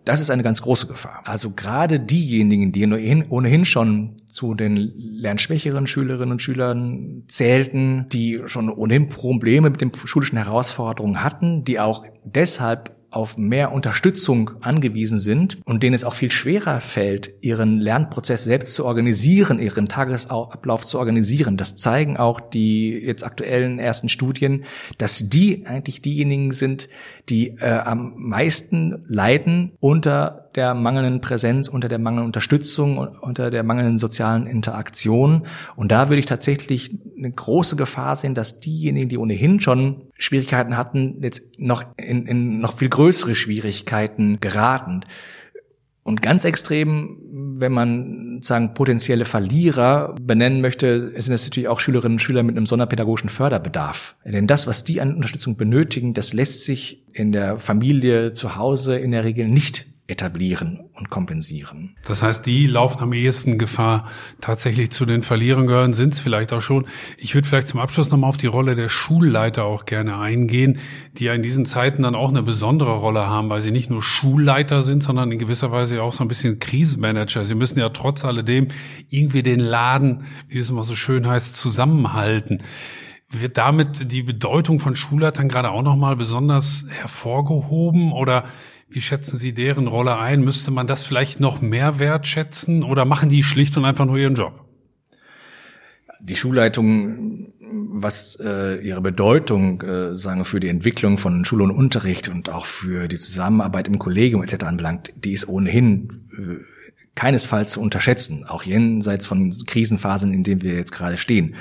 Das ist eine ganz große Gefahr. Also gerade diejenigen, die ohnehin schon zu den lernschwächeren Schülerinnen und Schülern zählten, die schon ohnehin Probleme mit den schulischen Herausforderungen hatten, die auch deshalb auf mehr Unterstützung angewiesen sind und denen es auch viel schwerer fällt, ihren Lernprozess selbst zu organisieren, ihren Tagesablauf zu organisieren. Das zeigen auch die jetzt aktuellen ersten Studien, dass die eigentlich diejenigen sind, die äh, am meisten leiden unter der mangelnden Präsenz, unter der mangelnden Unterstützung, unter der mangelnden sozialen Interaktion. Und da würde ich tatsächlich eine große Gefahr sehen, dass diejenigen, die ohnehin schon Schwierigkeiten hatten, jetzt noch in, in noch viel größere Schwierigkeiten geraten. Und ganz extrem, wenn man sagen potenzielle Verlierer benennen möchte, sind es natürlich auch Schülerinnen und Schüler mit einem sonderpädagogischen Förderbedarf. Denn das, was die an Unterstützung benötigen, das lässt sich in der Familie zu Hause in der Regel nicht etablieren und kompensieren. Das heißt, die laufen am ehesten Gefahr, tatsächlich zu den Verlierern gehören, sind es vielleicht auch schon. Ich würde vielleicht zum Abschluss nochmal auf die Rolle der Schulleiter auch gerne eingehen, die ja in diesen Zeiten dann auch eine besondere Rolle haben, weil sie nicht nur Schulleiter sind, sondern in gewisser Weise auch so ein bisschen Krisenmanager. Sie müssen ja trotz alledem irgendwie den Laden, wie es immer so schön heißt, zusammenhalten. Wird damit die Bedeutung von Schulleitern gerade auch nochmal besonders hervorgehoben oder wie schätzen Sie deren Rolle ein? Müsste man das vielleicht noch mehr wertschätzen oder machen die schlicht und einfach nur ihren Job? Die Schulleitung, was äh, ihre Bedeutung äh, sagen für die Entwicklung von Schule und Unterricht und auch für die Zusammenarbeit im Kollegium etc. anbelangt, die ist ohnehin äh, keinesfalls zu unterschätzen, auch jenseits von Krisenphasen, in denen wir jetzt gerade stehen.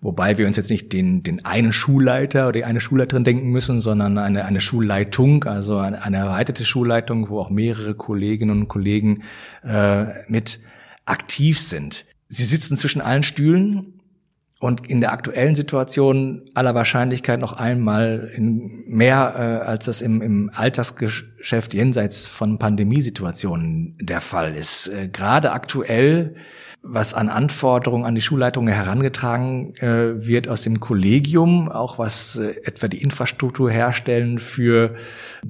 Wobei wir uns jetzt nicht den, den einen Schulleiter oder die eine Schulleiterin denken müssen, sondern eine, eine Schulleitung, also eine, eine erweiterte Schulleitung, wo auch mehrere Kolleginnen und Kollegen äh, mit aktiv sind. Sie sitzen zwischen allen Stühlen und in der aktuellen Situation aller Wahrscheinlichkeit noch einmal in mehr äh, als das im, im Alltagsgeschäft jenseits von Pandemiesituationen der Fall ist. Äh, Gerade aktuell was an Anforderungen an die Schulleitungen herangetragen äh, wird aus dem Kollegium, auch was äh, etwa die Infrastruktur herstellen für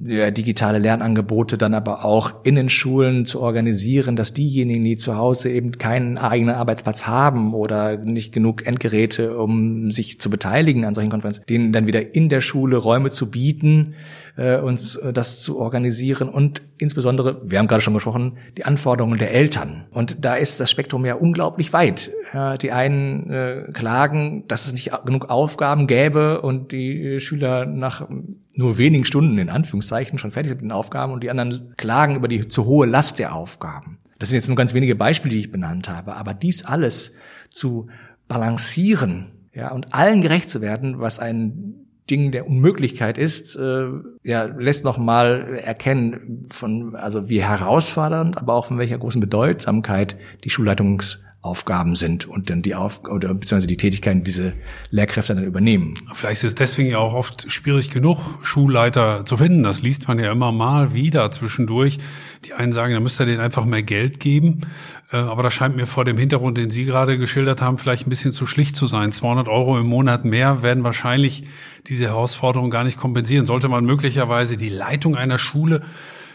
ja, digitale Lernangebote, dann aber auch in den Schulen zu organisieren, dass diejenigen, die zu Hause eben keinen eigenen Arbeitsplatz haben oder nicht genug Endgeräte, um sich zu beteiligen an solchen Konferenzen, denen dann wieder in der Schule Räume zu bieten, äh, uns äh, das zu organisieren und insbesondere, wir haben gerade schon gesprochen, die Anforderungen der Eltern. Und da ist das Spektrum ja unglaublich weit. Ja, die einen äh, klagen, dass es nicht genug Aufgaben gäbe und die Schüler nach nur wenigen Stunden in Anführungszeichen schon fertig sind mit den Aufgaben und die anderen klagen über die zu hohe Last der Aufgaben. Das sind jetzt nur ganz wenige Beispiele, die ich benannt habe, aber dies alles zu balancieren, ja, und allen gerecht zu werden, was ein Ding der Unmöglichkeit ist, äh, ja, lässt noch mal erkennen von, also wie herausfordernd, aber auch von welcher großen Bedeutsamkeit die Schulleitungs Aufgaben sind und dann die Auf oder beziehungsweise die Tätigkeiten diese Lehrkräfte dann übernehmen. Vielleicht ist es deswegen ja auch oft schwierig genug, Schulleiter zu finden. Das liest man ja immer mal wieder zwischendurch. Die einen sagen, da müsste er denen einfach mehr Geld geben. Äh, aber das scheint mir vor dem Hintergrund, den Sie gerade geschildert haben, vielleicht ein bisschen zu schlicht zu sein. 200 Euro im Monat mehr werden wahrscheinlich diese Herausforderung gar nicht kompensieren. Sollte man möglicherweise die Leitung einer Schule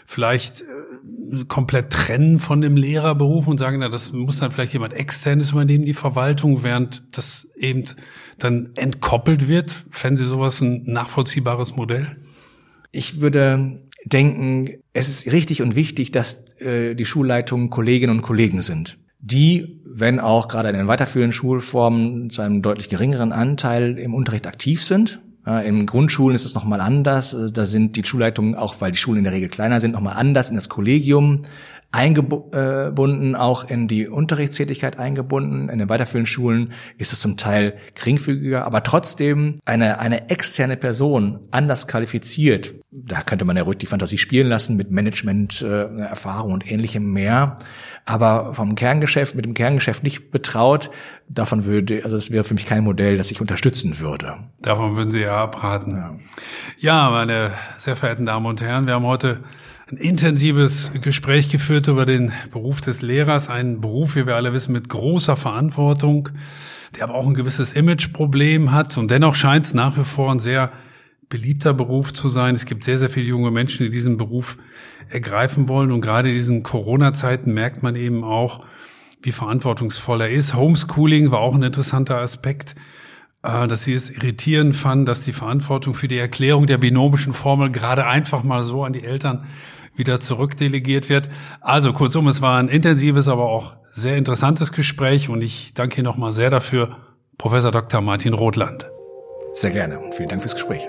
vielleicht äh, komplett trennen von dem Lehrerberuf und sagen, na, das muss dann vielleicht jemand externes übernehmen, die Verwaltung, während das eben dann entkoppelt wird? Fänden Sie sowas ein nachvollziehbares Modell? Ich würde denken, es ist richtig und wichtig, dass äh, die Schulleitungen Kolleginnen und Kollegen sind, die, wenn auch gerade in den weiterführenden Schulformen zu einem deutlich geringeren Anteil im Unterricht aktiv sind, in Grundschulen ist es nochmal anders. Da sind die Schulleitungen, auch weil die Schulen in der Regel kleiner sind, nochmal anders in das Kollegium eingebunden, auch in die Unterrichtstätigkeit eingebunden. In den weiterführenden Schulen ist es zum Teil geringfügiger, aber trotzdem eine, eine externe Person anders qualifiziert. Da könnte man ja ruhig die Fantasie spielen lassen mit Management, äh, Erfahrung und ähnlichem mehr. Aber vom Kerngeschäft, mit dem Kerngeschäft nicht betraut, davon würde, also das wäre für mich kein Modell, das ich unterstützen würde. Davon würden Sie ja abraten. Ja, ja meine sehr verehrten Damen und Herren, wir haben heute ein intensives Gespräch geführt über den Beruf des Lehrers, ein Beruf, wie wir alle wissen, mit großer Verantwortung, der aber auch ein gewisses Imageproblem hat und dennoch scheint es nach wie vor ein sehr beliebter Beruf zu sein. Es gibt sehr, sehr viele junge Menschen, die diesen Beruf ergreifen wollen. Und gerade in diesen Corona-Zeiten merkt man eben auch, wie verantwortungsvoll er ist. Homeschooling war auch ein interessanter Aspekt, äh, dass sie es irritierend fanden, dass die Verantwortung für die Erklärung der binomischen Formel gerade einfach mal so an die Eltern wieder zurückdelegiert wird. Also kurzum, es war ein intensives, aber auch sehr interessantes Gespräch und ich danke Ihnen nochmal sehr dafür, Professor Dr. Martin Rothland. Sehr gerne und vielen Dank fürs Gespräch.